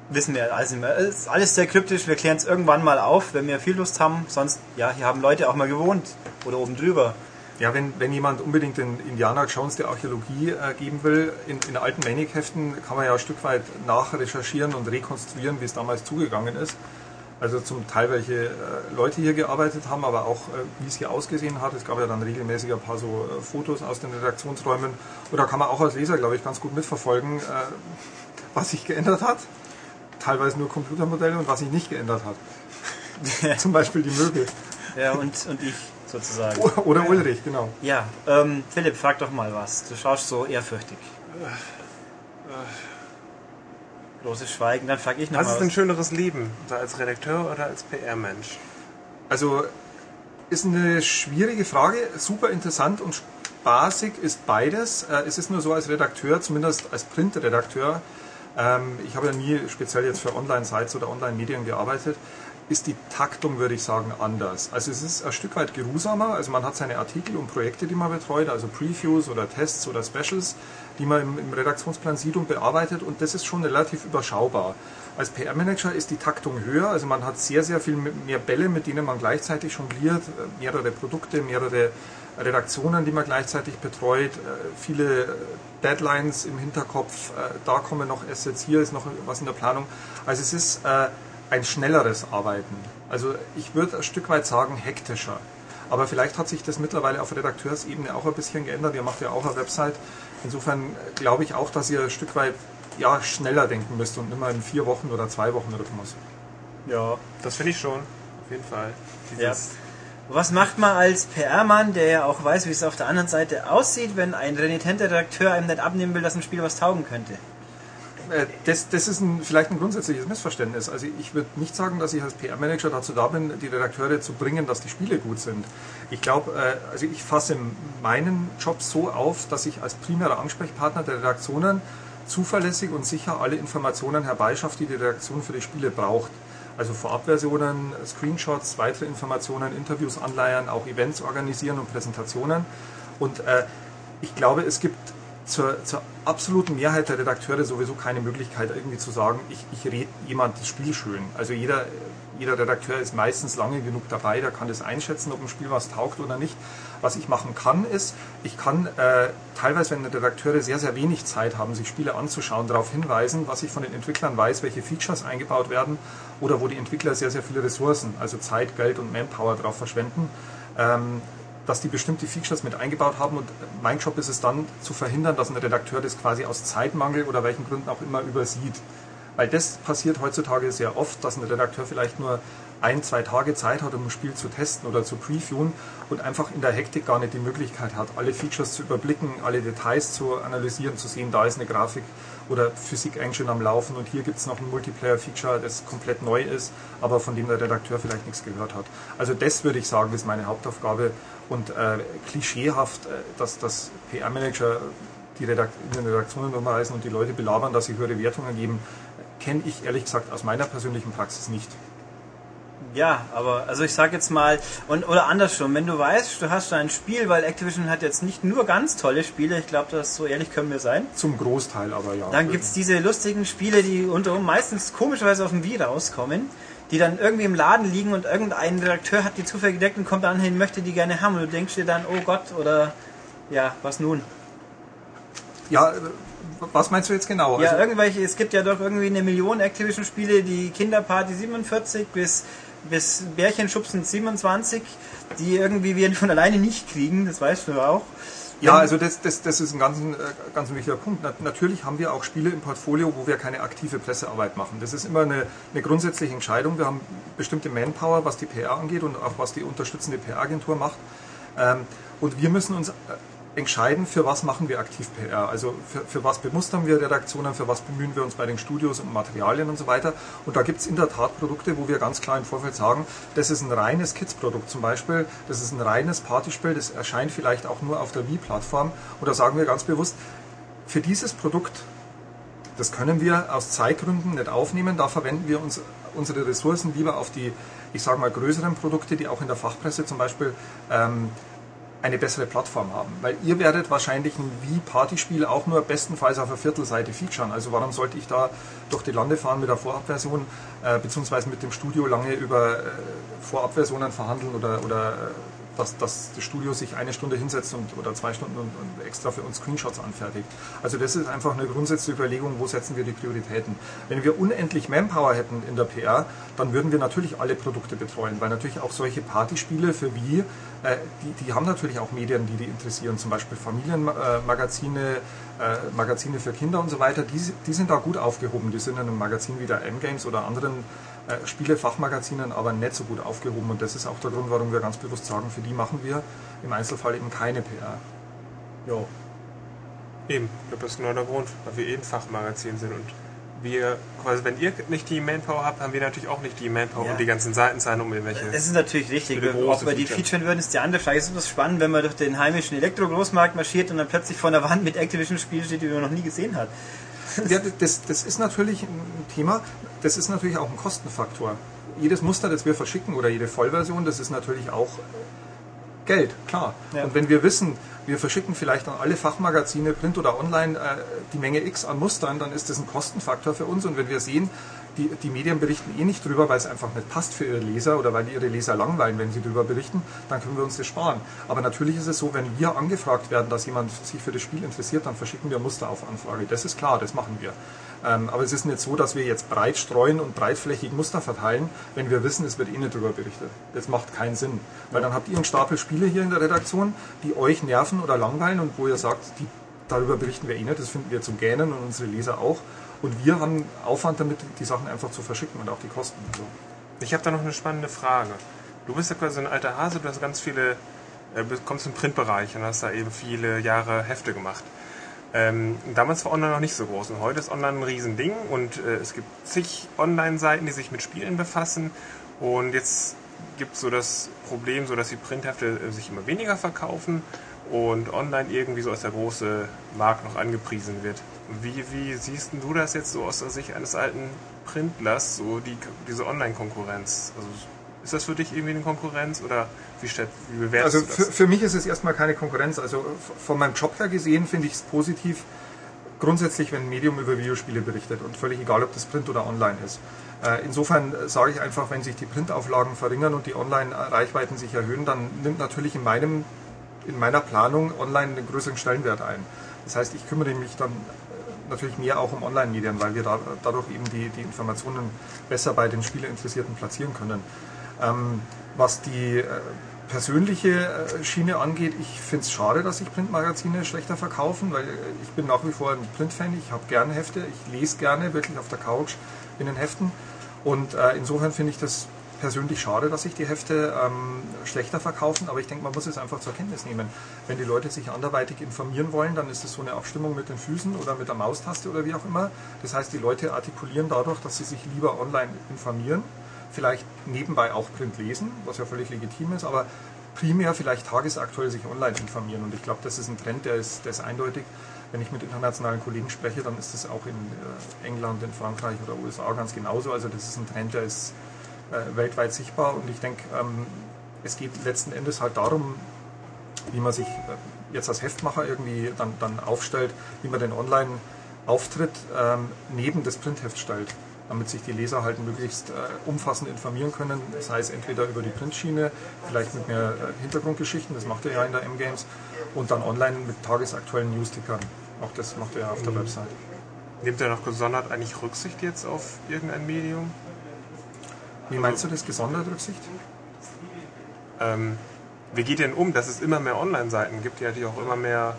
Wissen wir alles nicht mehr. Es ist alles sehr kryptisch. Wir klären es irgendwann mal auf, wenn wir viel Lust haben. Sonst, ja, hier haben Leute auch mal gewohnt. Oder oben drüber. Ja, wenn, wenn jemand unbedingt den Indiana Jones der Archäologie äh, geben will, in, in alten Manic-Heften kann man ja ein Stück weit nachrecherchieren und rekonstruieren, wie es damals zugegangen ist. Also zum Teil welche äh, Leute hier gearbeitet haben, aber auch äh, wie es hier ausgesehen hat. Es gab ja dann regelmäßig ein paar so äh, Fotos aus den Redaktionsräumen. Und da kann man auch als Leser, glaube ich, ganz gut mitverfolgen, äh, was sich geändert hat. Teilweise nur Computermodelle und was sich nicht geändert hat. zum Beispiel die Möbel. Ja, und, und ich sozusagen. Oder Ulrich, genau. Ja, ähm, Philipp, frag doch mal was. Du schaust so ehrfürchtig. Großes Schweigen, dann frag ich noch was mal. Was ist ein schöneres Leben? So als Redakteur oder als PR-Mensch? Also, ist eine schwierige Frage. Super interessant und spaßig ist beides. Äh, es ist nur so als Redakteur, zumindest als Printredakteur, ähm, ich habe ja nie speziell jetzt für Online-Sites oder Online-Medien gearbeitet ist die Taktung, würde ich sagen, anders. Also es ist ein Stück weit geruhsamer. Also man hat seine Artikel und Projekte, die man betreut, also Previews oder Tests oder Specials, die man im, im Redaktionsplan sieht und bearbeitet und das ist schon relativ überschaubar. Als PR-Manager ist die Taktung höher, also man hat sehr, sehr viel mehr Bälle, mit denen man gleichzeitig jongliert, mehrere Produkte, mehrere Redaktionen, die man gleichzeitig betreut, äh, viele Deadlines im Hinterkopf, äh, da kommen noch Assets, hier ist noch was in der Planung. Also es ist äh, ein schnelleres Arbeiten. Also ich würde ein Stück weit sagen hektischer. Aber vielleicht hat sich das mittlerweile auf Redakteursebene auch ein bisschen geändert. Ihr macht ja auch eine Website. Insofern glaube ich auch, dass ihr ein Stück weit ja, schneller denken müsst und immer in vier Wochen oder zwei Wochen Rhythmus. Ja, das finde ich schon. Auf jeden Fall. ja. Was macht man als PR-Mann, der ja auch weiß, wie es auf der anderen Seite aussieht, wenn ein renitenter Redakteur einem nicht abnehmen will, dass ein Spiel was taugen könnte? Äh, das, das ist ein, vielleicht ein grundsätzliches Missverständnis. Also ich würde nicht sagen, dass ich als PR-Manager dazu da bin, die Redakteure zu bringen, dass die Spiele gut sind. Ich glaube, äh, also ich fasse meinen Job so auf, dass ich als primärer Ansprechpartner der Redaktionen zuverlässig und sicher alle Informationen herbeischaffe, die die Redaktion für die Spiele braucht. Also Vorabversionen, Screenshots, weitere Informationen, Interviews anleiern, auch Events organisieren und Präsentationen. Und äh, ich glaube, es gibt zur, zur absoluten Mehrheit der Redakteure sowieso keine Möglichkeit, irgendwie zu sagen, ich, ich rede jemand das Spiel schön. Also jeder, jeder Redakteur ist meistens lange genug dabei, der kann das einschätzen, ob ein Spiel was taugt oder nicht. Was ich machen kann, ist, ich kann äh, teilweise, wenn Redakteure sehr, sehr wenig Zeit haben, sich Spiele anzuschauen, darauf hinweisen, was ich von den Entwicklern weiß, welche Features eingebaut werden oder wo die Entwickler sehr, sehr viele Ressourcen, also Zeit, Geld und Manpower drauf verschwenden. Ähm, dass die bestimmte Features mit eingebaut haben und mein Job ist es dann zu verhindern, dass ein Redakteur das quasi aus Zeitmangel oder welchen Gründen auch immer übersieht. Weil das passiert heutzutage sehr oft, dass ein Redakteur vielleicht nur ein, zwei Tage Zeit hat, um ein Spiel zu testen oder zu previewen und einfach in der Hektik gar nicht die Möglichkeit hat, alle Features zu überblicken, alle Details zu analysieren, zu sehen, da ist eine Grafik oder Physik-Engine am Laufen und hier gibt es noch ein Multiplayer-Feature, das komplett neu ist, aber von dem der Redakteur vielleicht nichts gehört hat. Also das würde ich sagen, ist meine Hauptaufgabe und äh, klischeehaft, äh, dass das PR-Manager die Redakt in den Redaktionen umreisen und die Leute belabern, dass sie höhere Wertungen geben, kenne ich ehrlich gesagt aus meiner persönlichen Praxis nicht. Ja, aber also ich sag jetzt mal, und, oder andersrum, wenn du weißt, du hast ein Spiel, weil Activision hat jetzt nicht nur ganz tolle Spiele, ich glaube, das so ehrlich können wir sein. Zum Großteil aber ja. Dann gibt's diese lustigen Spiele, die unter meistens komischerweise auf dem Wii rauskommen, die dann irgendwie im Laden liegen und irgendein Redakteur hat die zufällig gedeckt und kommt dann hin, möchte die gerne haben und du denkst dir dann, oh Gott, oder Ja, was nun? Ja, äh, was meinst du jetzt genau? Ja, Also- irgendwelche, es gibt ja doch irgendwie eine Million Activision-Spiele, die Kinderparty 47 bis, bis Bärchenschubsen 27, die irgendwie wir von alleine nicht kriegen, das weißt du auch. Ja, also das, das, das ist ein ganz, äh, ganz wichtiger Punkt. Na, natürlich haben wir auch Spiele im Portfolio, wo wir keine aktive Pressearbeit machen. Das ist immer eine, eine grundsätzliche Entscheidung. Wir haben bestimmte Manpower, was die PR angeht und auch was die unterstützende PR-Agentur macht. Ähm, und wir müssen uns äh, entscheiden, für was machen wir aktiv PR. Also für, für was bemustern wir Redaktionen, für was bemühen wir uns bei den Studios und Materialien und so weiter. Und da gibt es in der Tat Produkte, wo wir ganz klar im Vorfeld sagen, das ist ein reines Kids-Produkt zum Beispiel, das ist ein reines Partyspiel, das erscheint vielleicht auch nur auf der Wii-Plattform. Und da sagen wir ganz bewusst, für dieses Produkt das können wir aus Zeitgründen nicht aufnehmen. Da verwenden wir uns unsere Ressourcen lieber auf die, ich sage mal, größeren Produkte, die auch in der Fachpresse zum Beispiel ähm, eine bessere Plattform haben. Weil ihr werdet wahrscheinlich ein Wii-Partyspiel auch nur bestenfalls auf einer Viertelseite featuren. Also warum sollte ich da durch die Lande fahren mit der Vorabversion, äh, beziehungsweise mit dem Studio lange über äh, Vorabversionen verhandeln oder, oder äh, dass, dass das Studio sich eine Stunde hinsetzt und, oder zwei Stunden und, und extra für uns Screenshots anfertigt. Also das ist einfach eine grundsätzliche Überlegung, wo setzen wir die Prioritäten. Wenn wir unendlich Manpower hätten in der PR, dann würden wir natürlich alle Produkte betreuen, weil natürlich auch solche Partyspiele für Wii, äh, die, die haben natürlich auch Medien, die die interessieren, zum Beispiel Familienmagazine, äh, Magazine für Kinder und so weiter, die, die sind da gut aufgehoben. Die sind in einem Magazin wie der M-Games oder anderen Spielefachmagazinen aber nicht so gut aufgehoben und das ist auch der Grund, warum wir ganz bewusst sagen, für die machen wir im Einzelfall eben keine PR. Jo. Eben, ich glaube, das ist genau der Grund, weil wir eben Fachmagazin sind und wir, quasi, wenn ihr nicht die Manpower habt, haben wir natürlich auch nicht die Manpower, Ja. um die ganzen Seiten sein, um irgendwelche. Das ist natürlich richtig. Ob wir die Feature. featuren würden, ist die andere Frage. Es ist das spannend, wenn man durch den heimischen Elektro-Großmarkt marschiert und dann plötzlich vor der Wand mit Activision-Spielen steht, die man noch nie gesehen hat. Ja, das, das ist natürlich ein Thema, das ist natürlich auch ein Kostenfaktor. Jedes Muster, das wir verschicken oder jede Vollversion, das ist natürlich auch Geld, klar. Ja. Und wenn wir wissen, wir verschicken vielleicht an alle Fachmagazine, Print oder Online, äh, die Menge X an Mustern, dann ist das ein Kostenfaktor für uns. Und wenn wir sehen, die, die Medien berichten eh nicht drüber, weil es einfach nicht passt für ihre Leser oder weil ihre Leser langweilen, wenn sie drüber berichten, dann können wir uns das sparen. Aber natürlich ist es so, wenn wir angefragt werden, dass jemand sich für das Spiel interessiert, dann verschicken wir Muster auf Anfrage. Das ist klar, das machen wir. Ähm, aber es ist nicht so, dass wir jetzt breit streuen und breitflächig Muster verteilen, wenn wir wissen, es wird eh nicht drüber berichtet. Das macht keinen Sinn. Weil dann habt ihr einen Stapel Spiele hier in der Redaktion, die euch nerven oder langweilen und wo ihr sagt, die, darüber berichten wir eh nicht, das finden wir zum Gähnen und unsere Leser auch. Und wir haben Aufwand damit, die Sachen einfach zu verschicken und auch die Kosten. Also, Ich habe da noch eine spannende Frage. Du bist ja quasi ein alter Hase, du hast ganz viele, äh, kommst im Printbereich und hast da eben viele Jahre Hefte gemacht. Ähm, damals war Online noch nicht so groß und heute ist Online ein Riesending und äh, es gibt zig Online-Seiten, die sich mit Spielen befassen und jetzt gibt es so das Problem, so dass die Printhefte äh, sich immer weniger verkaufen und Online irgendwie so als der große Markt noch angepriesen wird. Wie, wie siehst du das jetzt so aus der Sicht eines alten Printlers, so die, diese Online-Konkurrenz? Also ist das für dich irgendwie eine Konkurrenz oder wie, stellt, wie bewertest also du für, das? für mich ist es erstmal keine Konkurrenz. Also von meinem Job her gesehen finde ich es positiv, grundsätzlich, wenn ein Medium über Videospiele berichtet und völlig egal, ob das Print oder online ist. Äh, Insofern äh, sage ich einfach, wenn sich die Printauflagen verringern und die Online-Reichweiten sich erhöhen, dann nimmt natürlich in, meinem, in meiner Planung online einen größeren Stellenwert ein. Das heißt, ich kümmere mich dann natürlich mehr auch um Online-Medien, weil wir da, dadurch eben die, die Informationen besser bei den Spieleinteressierten platzieren können. Ähm, was die äh, persönliche äh, Schiene angeht, ich finde es schade, dass sich Printmagazine schlechter verkaufen, weil äh, ich bin nach wie vor ein Printfan, ich habe gerne Hefte, ich lese gerne wirklich auf der Couch in den Heften. Und äh, insofern finde ich das persönlich schade, dass sich die Hefte ähm, schlechter verkaufen, aber ich denke, man muss es einfach zur Kenntnis nehmen. Wenn die Leute sich anderweitig informieren wollen, dann ist es so eine Abstimmung mit den Füßen oder mit der Maustaste oder wie auch immer. Das heißt, die Leute artikulieren dadurch, dass sie sich lieber online informieren, vielleicht nebenbei auch Print lesen, was ja völlig legitim ist, aber primär vielleicht tagesaktuell sich online informieren. Und ich glaube, das ist ein Trend, der ist, der ist eindeutig. Wenn ich mit internationalen Kollegen spreche, dann ist das auch in äh, England, in Frankreich oder USA ganz genauso. Also das ist ein Trend, der ist äh, weltweit sichtbar. Und ich denke, ähm, es geht letzten Endes halt darum, wie man sich äh, jetzt als Heftmacher irgendwie dann, dann aufstellt, wie man den Online-Auftritt ähm, neben das Printheft stellt. damit sich die Leser halt möglichst äh, umfassend informieren können, sei es entweder über die Printschiene, vielleicht mit mehr äh, Hintergrundgeschichten, das macht er ja in der M-Games, und dann online mit tagesaktuellen Newstickern. Auch das macht er ja auf der Website. Nimmt er noch gesondert eigentlich Rücksicht jetzt auf irgendein Medium? Wie meinst du das, gesondert Rücksicht? Ähm, wie geht denn um, dass es immer mehr Online-Seiten gibt, die natürlich auch immer mehr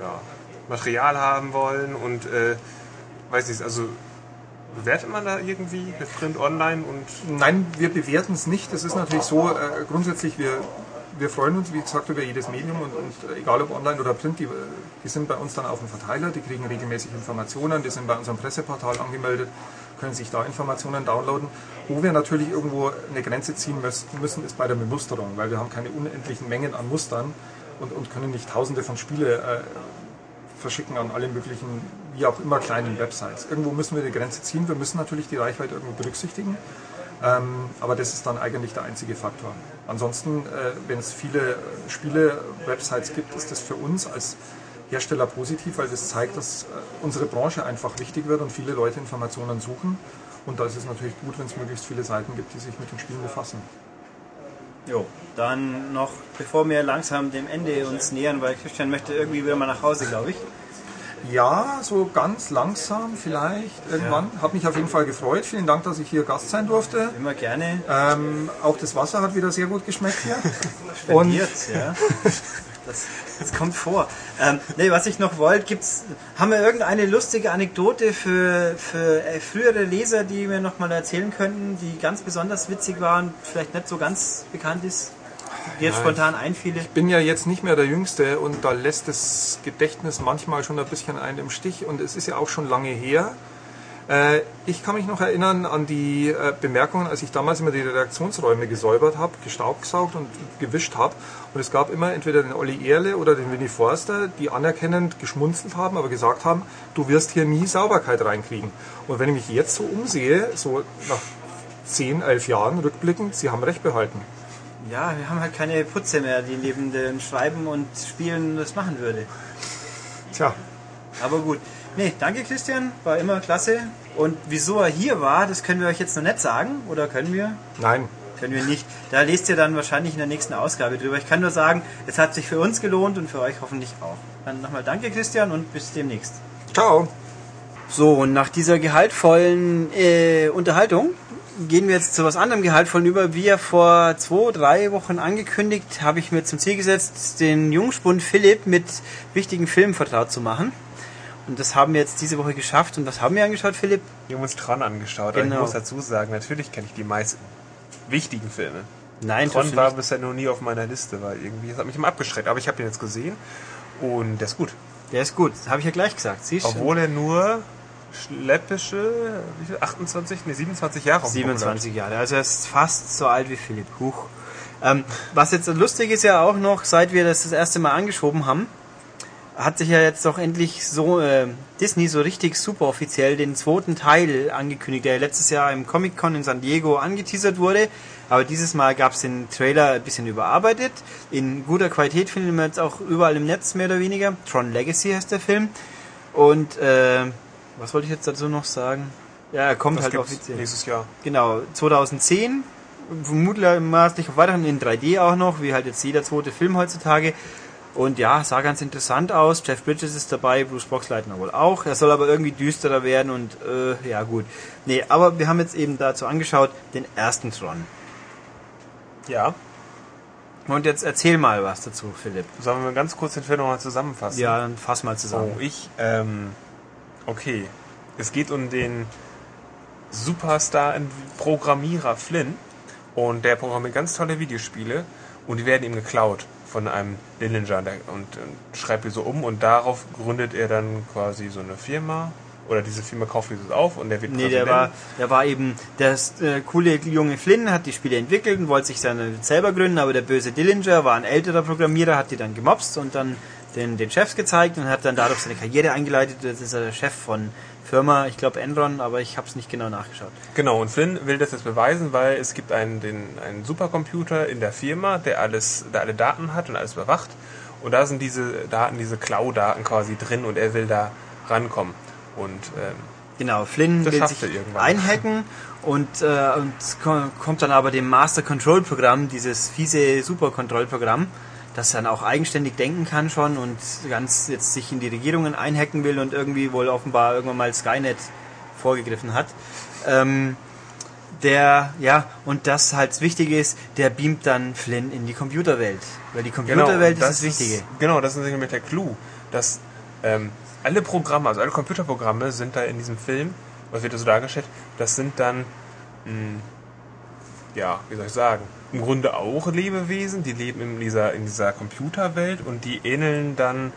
ja, Material haben wollen und äh, weiß nicht, also bewertet man da irgendwie mit Print online und Nein, wir bewerten es nicht. Das ist natürlich so, äh, grundsätzlich, wir, wir freuen uns, wie gesagt, über jedes Medium und, und äh, egal ob online oder print, die, die sind bei uns dann auf dem Verteiler, die kriegen regelmäßig Informationen, die sind bei unserem Presseportal angemeldet, können sich da Informationen downloaden. Wo wir natürlich irgendwo eine Grenze ziehen müssen, ist bei der Bemusterung, weil wir haben keine unendlichen Mengen an Mustern und, und können nicht tausende von Spiele äh, verschicken an alle möglichen, wie auch immer, kleinen Websites. Irgendwo müssen wir die Grenze ziehen. Wir müssen natürlich die Reichweite irgendwo berücksichtigen. Ähm, aber das ist dann eigentlich der einzige Faktor. Ansonsten, äh, wenn es viele Spiele-Websites gibt, ist das für uns als Hersteller positiv, weil das zeigt, dass äh, unsere Branche einfach wichtig wird und viele Leute Informationen suchen. Und da ist es natürlich gut, wenn es möglichst viele Seiten gibt, die sich mit den Spielen befassen. Jo, dann noch, bevor wir langsam dem Ende uns nähern, weil Christian möchte irgendwie wieder mal nach Hause, glaube ich. Ja, so ganz langsam vielleicht irgendwann. Hat mich auf jeden Fall gefreut. Vielen Dank, dass ich hier Gast sein durfte. Immer gerne. Ähm, auch das Wasser hat wieder sehr gut geschmeckt hier. Und Spendiert, ja. Das, das kommt vor. Ähm, nee, was ich noch wollte, gibt's, haben wir irgendeine lustige Anekdote für, für äh, frühere Leser, die wir noch mal erzählen könnten, die ganz besonders witzig war und vielleicht nicht so ganz bekannt ist, die jetzt Nein. spontan einfiele? ich bin ja jetzt nicht mehr der Jüngste und da lässt das Gedächtnis manchmal schon ein bisschen einen im Stich und es ist ja auch schon lange her. Äh, ich kann mich noch erinnern an die äh, Bemerkungen, als ich damals immer die Redaktionsräume gesäubert habe, gestaubsaugt und gewischt habe. Und es gab immer entweder den Olli Erle oder den Winnie Forster, die anerkennend geschmunzelt haben, aber gesagt haben, du wirst hier nie Sauberkeit reinkriegen. Und wenn ich mich jetzt so umsehe, so nach 10, 11 Jahren rückblickend, sie haben recht behalten. Ja, wir haben halt keine Putze mehr, die neben dem Schreiben und Spielen das machen würde. Tja, Aber gut. Nee, danke Christian, war immer klasse. Und wieso er hier war, das können wir euch jetzt noch nicht sagen. Oder können wir? nein, Können wir nicht. Da lest ihr dann wahrscheinlich in der nächsten Ausgabe drüber. Ich kann nur sagen, es hat sich für uns gelohnt und für euch hoffentlich auch. Dann nochmal danke Christian und bis demnächst. ciao. So, und nach dieser gehaltvollen äh, Unterhaltung gehen wir jetzt zu was anderem Gehaltvollen über. Wie ja vor zwei, drei Wochen angekündigt, habe ich mir zum Ziel gesetzt, den Jungspund Philipp mit wichtigen Filmen vertraut zu machen. Und das haben wir jetzt diese Woche geschafft. Und was haben wir angeschaut, Philipp? wir haben uns Tron angeschaut. Genau. ich muss dazu sagen, natürlich kenne ich die meisten wichtigen Filme. Nein, Tron war nicht. bisher noch nie auf meiner Liste, weil irgendwie, das hat mich immer abgeschreckt. Aber ich habe den jetzt gesehen und der ist gut. Der ist gut, das habe ich ja gleich gesagt. Siehst du? Obwohl er nur schleppische, wie viel, 28, nee, 27 Jahre auf dem Buckel hat. 27 Jahre, also er ist fast so alt wie Philipp. Huch. Ähm, was jetzt lustig ist ja auch noch, seit wir das das erste Mal angeschoben haben, hat sich ja jetzt doch endlich so äh, Disney so richtig super offiziell den zweiten Teil angekündigt, der letztes Jahr im Comic Con in San Diego angeteasert wurde. Aber dieses Mal gab es den Trailer ein bisschen überarbeitet. In guter Qualität finden wir jetzt auch überall im Netz mehr oder weniger. Tron Legacy heißt der Film. Und äh, was wollte ich jetzt dazu noch sagen? Ja, er kommt Das halt offiziell. nächstes Jahr. Genau, 2010, vermutlich auf weiteren in 3D auch noch, wie halt jetzt jeder zweite Film heutzutage. Und ja, sah ganz interessant aus. Jeff Bridges ist dabei, Bruce Boxleitner wohl auch. Er soll aber irgendwie düsterer werden und äh, ja gut. Nee, aber wir haben jetzt eben dazu angeschaut, den ersten Tron. Ja. Und jetzt erzähl mal was dazu, Philipp. Sollen wir ganz kurz den Film nochmal zusammenfassen? Ja, dann fass mal zusammen. Oh, ich, ähm, okay. Es geht um den Superstar-Programmierer Flynn und der programmiert ganz tolle Videospiele und die werden ihm geklaut von einem Dillinger der, und, und schreibt die so um und darauf gründet er dann quasi so eine Firma oder diese Firma kauft dieses auf und der wird Nee, der Präsident. war, der war eben, der äh, coole junge Flynn hat die Spiele entwickelt und wollte sich seine selber gründen, aber der böse Dillinger war ein älterer Programmierer, hat die dann gemobst und dann den, den Chefs gezeigt und hat dann dadurch seine Karriere eingeleitet. Jetzt ist er der Chef von Firma, ich glaube Enron, aber ich habe es nicht genau nachgeschaut. Genau, und Flynn will das jetzt beweisen, weil es gibt einen, den, einen Supercomputer in der Firma, der alles, der alle Daten hat und alles überwacht. Und da sind diese Daten, diese Klau-Daten quasi drin und er will da rankommen. Und ähm, Genau, Flynn will sich irgendwann. einhacken und, äh, und ko- kommt dann aber dem Master Control Programm, dieses fiese Super Control Programm, das dann auch eigenständig denken kann schon und ganz jetzt sich in die Regierungen einhacken will und irgendwie wohl offenbar irgendwann mal Skynet vorgegriffen hat. Ähm, der, ja, und das halt das Wichtige ist, der beamt dann Flynn in die Computerwelt. Weil die Computerwelt ist das Wichtige. genau, das ist nämlich der Clou, dass ähm, alle Programme, also alle Computerprogramme sind da in diesem Film, was wird da so dargestellt, das sind dann, mh, ja, wie soll ich sagen, im Grunde auch Lebewesen, die leben in dieser, in dieser Computerwelt und die ähneln dann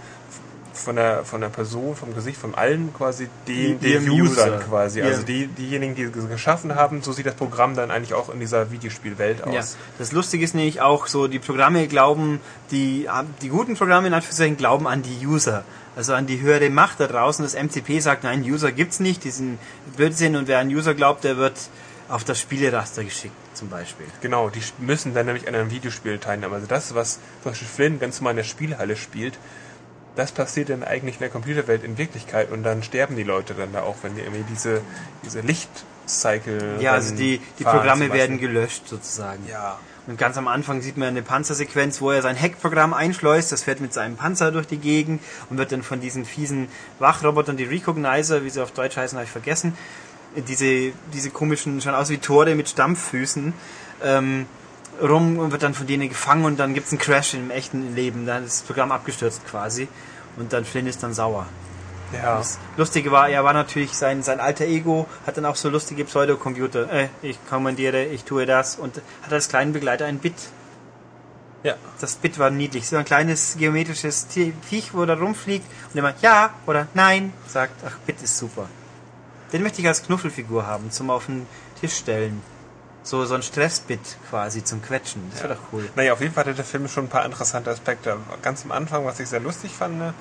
von der, von der Person, vom Gesicht, von allen quasi den, Die- den Usern User. quasi. Also Ihrem- die, diejenigen, die es geschaffen haben, so sieht das Programm dann eigentlich auch in dieser Videospielwelt aus. Ja, das Lustige ist nämlich auch so, die Programme glauben, die, die guten Programme in Anführungszeichen glauben an die User. Also an die höhere Macht da draußen. Das MCP sagt, nein, User gibt's nicht, diesen Blödsinn und wer an User glaubt, der wird auf das Spieleraster geschickt, zum Beispiel. Genau, die müssen dann nämlich an einem Videospiel teilnehmen. Also das, was zum Beispiel Flynn ganz normal in der Spielhalle spielt, das passiert dann eigentlich in der Computerwelt in Wirklichkeit und dann sterben die Leute dann da auch, wenn die irgendwie diese, diese Lichtcycle. Ja, also die, die Programme werden gelöscht sozusagen. Ja. Und ganz am Anfang sieht man eine Panzersequenz, wo er sein Hackprogramm einschleust. Das fährt mit seinem Panzer durch die Gegend und wird dann von diesen fiesen Wachrobotern, die Recognizer, wie sie auf Deutsch heißen, habe ich vergessen, diese, diese komischen, schauen aus wie Tore mit Stampffüßen, ähm, rum und wird dann von denen gefangen und dann gibt's einen Crash im echten Leben. Dann ist das Programm abgestürzt quasi und dann Flynn ist dann sauer. Ja. Das Lustige war, er war natürlich sein, sein alter Ego, hat dann auch so lustige Pseudocomputer. Äh, ich kommandiere, ich tue das und hat als kleinen Begleiter ein Bit. Ja. Das Bit war niedlich. So ein kleines geometrisches Viech, wo da rumfliegt und immer ja oder nein sagt. Ach, Bit ist super. Den möchte ich als Knuffelfigur haben, zum auf den Tisch stellen. So, so ein Stressbit quasi zum Quetschen. Das wäre doch cool. Naja, auf jeden Fall hatte der Film schon ein paar interessante Aspekte. Ganz am Anfang, was ich sehr lustig fand,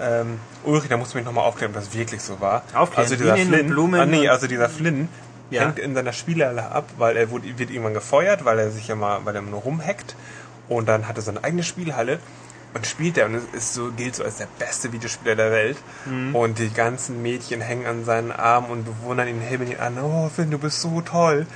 ähm, Ulrich, da musst du mich nochmal aufklären, ob das wirklich so war. Aufklären, also dieser Bienen Flynn, Blumen ah, nee, also dieser Flynn Ja. hängt in seiner Spielhalle ab, weil er wurde, wird irgendwann gefeuert, weil er sich ja mal, weil er nur rumhackt und dann hat er seine eigene Spielhalle und spielt er und es ist so, gilt so als der beste Videospieler der Welt Mhm. und die ganzen Mädchen hängen an seinen Armen und bewundern ihn, himmeln ihn an, oh Flynn, du bist so toll.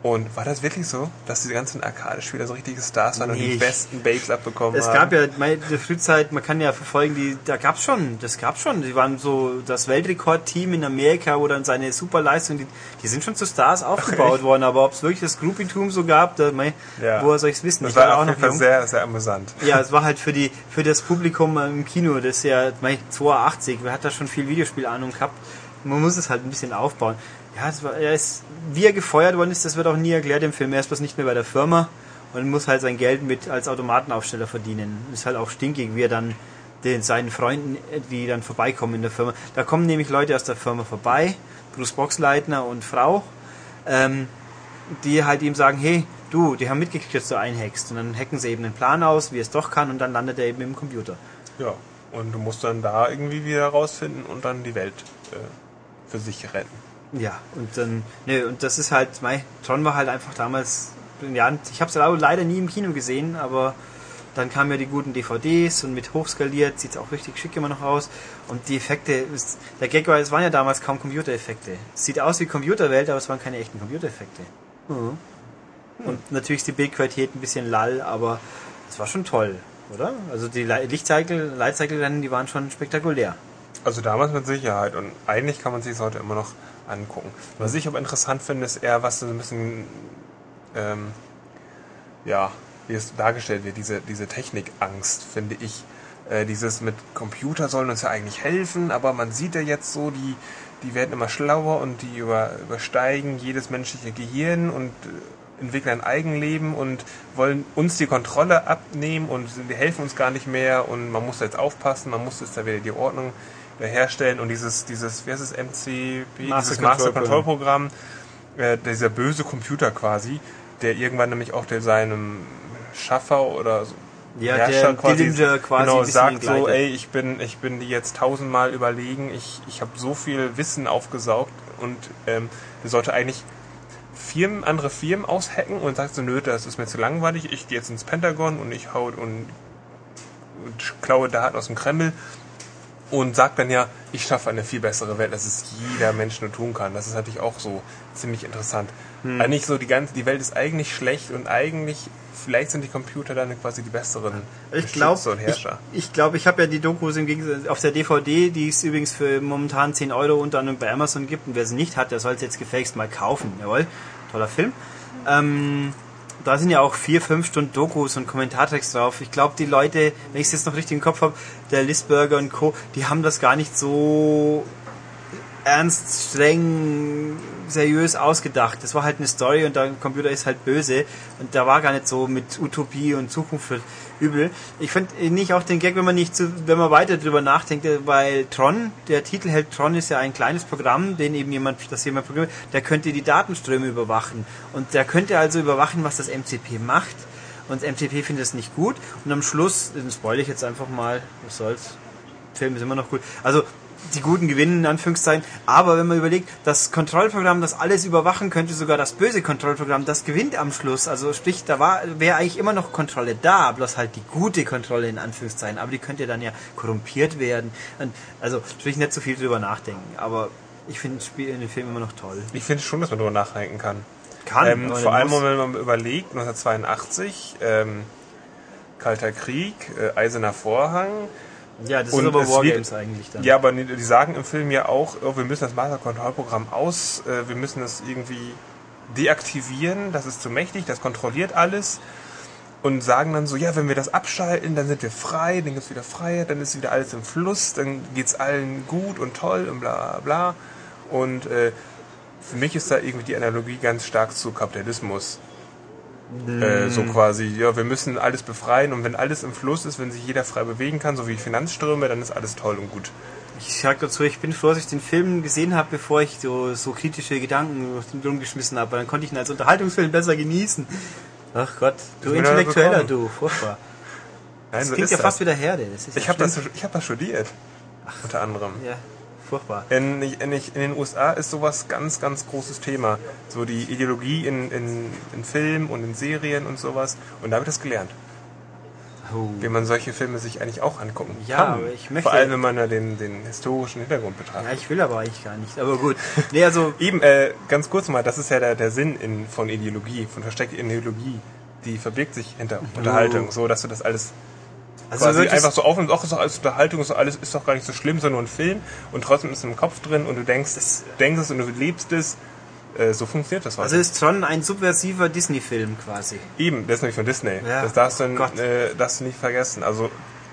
Und war das wirklich so, dass die ganzen Arcade-Spieler so richtige Stars waren und die besten Babes abbekommen Es haben? gab ja meine, in der Frühzeit, man kann ja verfolgen, die, da gab's schon, das gab's schon. Die waren so das Weltrekordteam in Amerika, wo dann seine Superleistung, die, die sind schon zu Stars aufgebaut worden, aber ob es wirklich das Groupietum so gab, da, mei, Ja. woher soll ich's wissen? Das Ich war war auch noch jung. sehr, sehr amüsant. Ja, es war halt für die für das Publikum im Kino, das ist ja mei, 82, wer hat da schon viel Videospielahnung gehabt? Man muss es halt ein bisschen aufbauen. Ja, war, er ist, wie er gefeuert worden ist, das wird auch nie erklärt im Film. Er ist bloß nicht mehr bei der Firma und muss halt sein Geld mit als Automatenaufsteller verdienen. Ist halt auch stinkig, wie er dann den, seinen Freunden, die dann vorbeikommen in der Firma. Da kommen nämlich Leute aus der Firma vorbei, Bruce Boxleitner und Frau, ähm, die halt ihm sagen, hey, du, die haben mitgekriegt, dass du einhackst. Und dann hacken sie eben einen Plan aus, wie es doch kann, und dann landet er eben im Computer. Ja. Und du musst dann da irgendwie wieder rausfinden und dann die Welt äh, für sich retten. Ja, und dann, ne, und das ist halt, mei, Tron war halt einfach damals, ja, ich habe es leider nie im Kino gesehen, aber dann kamen ja die guten DVDs und mit hochskaliert sieht es auch richtig schick immer noch aus. Und die Effekte, der Gag war, es waren ja damals kaum Computereffekte. Es sieht aus wie Computerwelt, aber es waren keine echten Computereffekte. Mhm. Und natürlich ist die Bildqualität ein bisschen lall, aber es war schon toll, oder? Also die Le- Lichtcycle, Lightcycle-Rennen, die waren schon spektakulär. Also damals mit Sicherheit und eigentlich kann man sich das heute immer noch angucken. Was ich aber interessant finde, ist eher, was so ein bisschen, ähm, ja, wie es dargestellt wird, diese, diese Technikangst, finde ich. Äh, dieses mit Computer sollen uns ja eigentlich helfen, aber man sieht ja jetzt so, die, die werden immer schlauer und die über, übersteigen jedes menschliche Gehirn und äh, entwickeln ein Eigenleben und wollen uns die Kontrolle abnehmen und helfen uns gar nicht mehr und man muss jetzt aufpassen, man muss jetzt da wieder die Ordnung herstellen und dieses, dieses, wie heißt es, MCP, Master dieses Master Control Programm, äh, dieser böse Computer quasi, der irgendwann nämlich auch der seinem Schaffer oder so Ja, Herrscher der quasi ein genau, sagt so, ey, ich bin, ich bin die jetzt tausendmal überlegen, ich, ich habe so viel Wissen aufgesaugt und ähm, der sollte eigentlich Firmen, andere Firmen aushacken und sagt so, nö, das ist mir zu langweilig, ich gehe jetzt ins Pentagon und ich hau und, und klaue Daten aus dem Kreml. Und sagt dann ja, ich schaffe eine viel bessere Welt, als es jeder Mensch nur tun kann. Das ist natürlich auch so ziemlich interessant. Hm. Eigentlich so die ganze, die Welt ist eigentlich schlecht und eigentlich vielleicht sind die Computer dann quasi die besseren ich glaub, und Herrscher. Ich, ich glaube, ich habe ja die Dokus im Gegensatz auf der DVD, die es übrigens für momentan 10 Euro unter anderem bei Amazon gibt. Und wer sie nicht hat, der soll es jetzt gefälligst mal kaufen. Jawohl, toller Film. Ähm, da sind ja auch vier, fünf Stunden Dokus und Kommentartext drauf. Ich glaube, die Leute, wenn ich es jetzt noch richtig im Kopf habe, der Lisberger und Co., die haben das gar nicht so ernst, streng, seriös ausgedacht. Das war halt eine Story und der Computer ist halt böse und da war gar nicht so mit Utopie und Zukunft übel. Ich finde nicht auch den Gag, wenn man nicht zu, wenn man weiter drüber nachdenkt, weil Tron, der Titel hält Tron ist ja ein kleines Programm, den eben jemand, das jemand programmiert, der könnte die Datenströme überwachen und der könnte also überwachen, was das MCP macht. Und das MCP findet es nicht gut. Und am Schluss, den spoil ich jetzt einfach mal, was soll's, Film ist immer noch gut. Also die Guten gewinnen, in Anführungszeichen. Aber wenn man überlegt, das Kontrollprogramm, das alles überwachen könnte, sogar das böse Kontrollprogramm, das gewinnt am Schluss. Also sprich, da war, wäre eigentlich immer noch Kontrolle da, bloß halt die gute Kontrolle in Anführungszeichen. Aber die könnte dann ja korrumpiert werden. Und also sprich, nicht so viel drüber nachdenken. Aber ich finde den Film immer noch toll. Ich finde schon, dass man drüber nachdenken kann. Kann. Ähm, vor allem, wenn man überlegt, 1982, ähm, Kalter Krieg, äh, Eiserner Vorhang, ja, das und ist aber Wargames eigentlich dann. Ja, aber die sagen im Film ja auch, oh, wir müssen das Master-Kontrollprogramm aus, äh, wir müssen das irgendwie deaktivieren, das ist zu mächtig, das kontrolliert alles. Und sagen dann so, ja, wenn wir das abschalten, dann sind wir frei, dann gibt's wieder Freiheit, dann ist wieder alles im Fluss, dann geht's allen gut und toll und bla bla. Und äh, für mich ist da irgendwie die Analogie ganz stark zu Kapitalismus. Äh, so quasi, ja, wir müssen alles befreien und wenn alles im Fluss ist, wenn sich jeder frei bewegen kann, so wie Finanzströme, dann ist alles toll und gut. Ich sag dazu, ich bin froh, dass ich den Film gesehen habe, bevor ich so, so kritische Gedanken rumgeschmissen habe. Dann konnte ich ihn als Unterhaltungsfilm besser genießen. Ach Gott, du Intellektueller, du, furchtbar. Nein, das so klingt ja fast wieder Herde. ich habe das, hab das studiert. Ach, unter anderem. Ja, furchtbar. In, in, in, den USA ist sowas ganz, ganz großes Thema. So die Ideologie in, in, in Filmen und in Serien und sowas. Und da habe ich das gelernt. Oh. Wie man solche Filme sich eigentlich auch angucken ja, kann. Aber ich möchte Vor allem, wenn man da den, den historischen Hintergrund betrachtet. Ja, ich will aber eigentlich gar nicht. Aber gut. Nee, also Eben, äh, ganz kurz mal, das ist ja der, der Sinn in, von Ideologie, von versteckter Ideologie. Die verbirgt sich hinter oh. Unterhaltung, so dass du das alles also quasi einfach so auf und auch ist doch alles Unterhaltung, ist doch alles ist doch gar nicht so schlimm, sondern nur ein Film und trotzdem ist es im Kopf drin und du denkst, es, denkst es und du lebst es. Äh, so funktioniert das heute. Also ist schon ein subversiver Disney-Film quasi. Eben, der ist nämlich von Disney. Ja. Das darfst du, äh, darfst du nicht vergessen. Also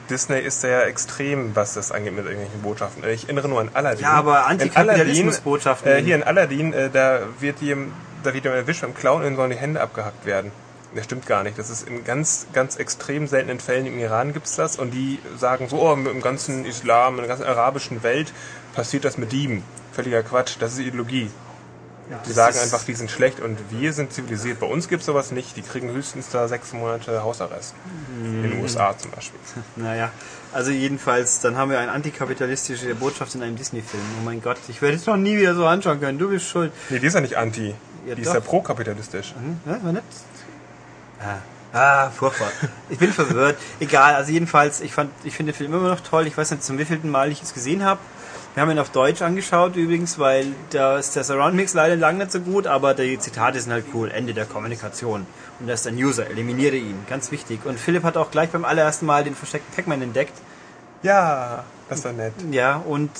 Disney ist sehr extrem, was das angeht mit irgendwelchen Botschaften. Ich erinnere nur an Aladdin. Ja, aber Antikapitalismus-Botschaften. Äh, hier in Aladdin, äh, da wird jemand, da wird jemand erwischt beim Klauen und sollen die Hände abgehackt werden. Das stimmt gar nicht. Das ist in ganz, ganz extrem seltenen Fällen im Iran gibt es das und die sagen so, oh, im ganzen Islam, in der ganzen arabischen Welt passiert das mit Dieben. Völliger Quatsch, das ist Ideologie. Ja, die sagen einfach, die sind schlecht und wir sind zivilisiert. Bei uns gibt es sowas nicht. Die kriegen höchstens da sechs Monate Hausarrest. In den USA zum Beispiel. Naja, also jedenfalls, dann haben wir eine antikapitalistische Botschaft in einem Disney-Film. Oh mein Gott, ich werde es doch nie wieder so anschauen können. Du bist schuld. Nee, die ist ja nicht anti. Ja, die doch. ist ja pro-kapitalistisch. Mhm. Ja, war nett. Ah, ah, furchtbar. Ich bin verwirrt. Egal, also jedenfalls, ich fand, ich finde den Film immer noch toll. Ich weiß nicht, zum wievielten Mal ich es gesehen habe. Wir haben ihn auf Deutsch angeschaut übrigens, weil da ist der Surround Mix leider lang nicht so gut, aber die Zitate sind halt cool. Ende der Kommunikation. Und das ist ein User, eliminiere ihn. Ganz wichtig. Und Philipp hat auch gleich beim allerersten Mal den versteckten Pac-Man entdeckt. Ja, das war nett. Ja, und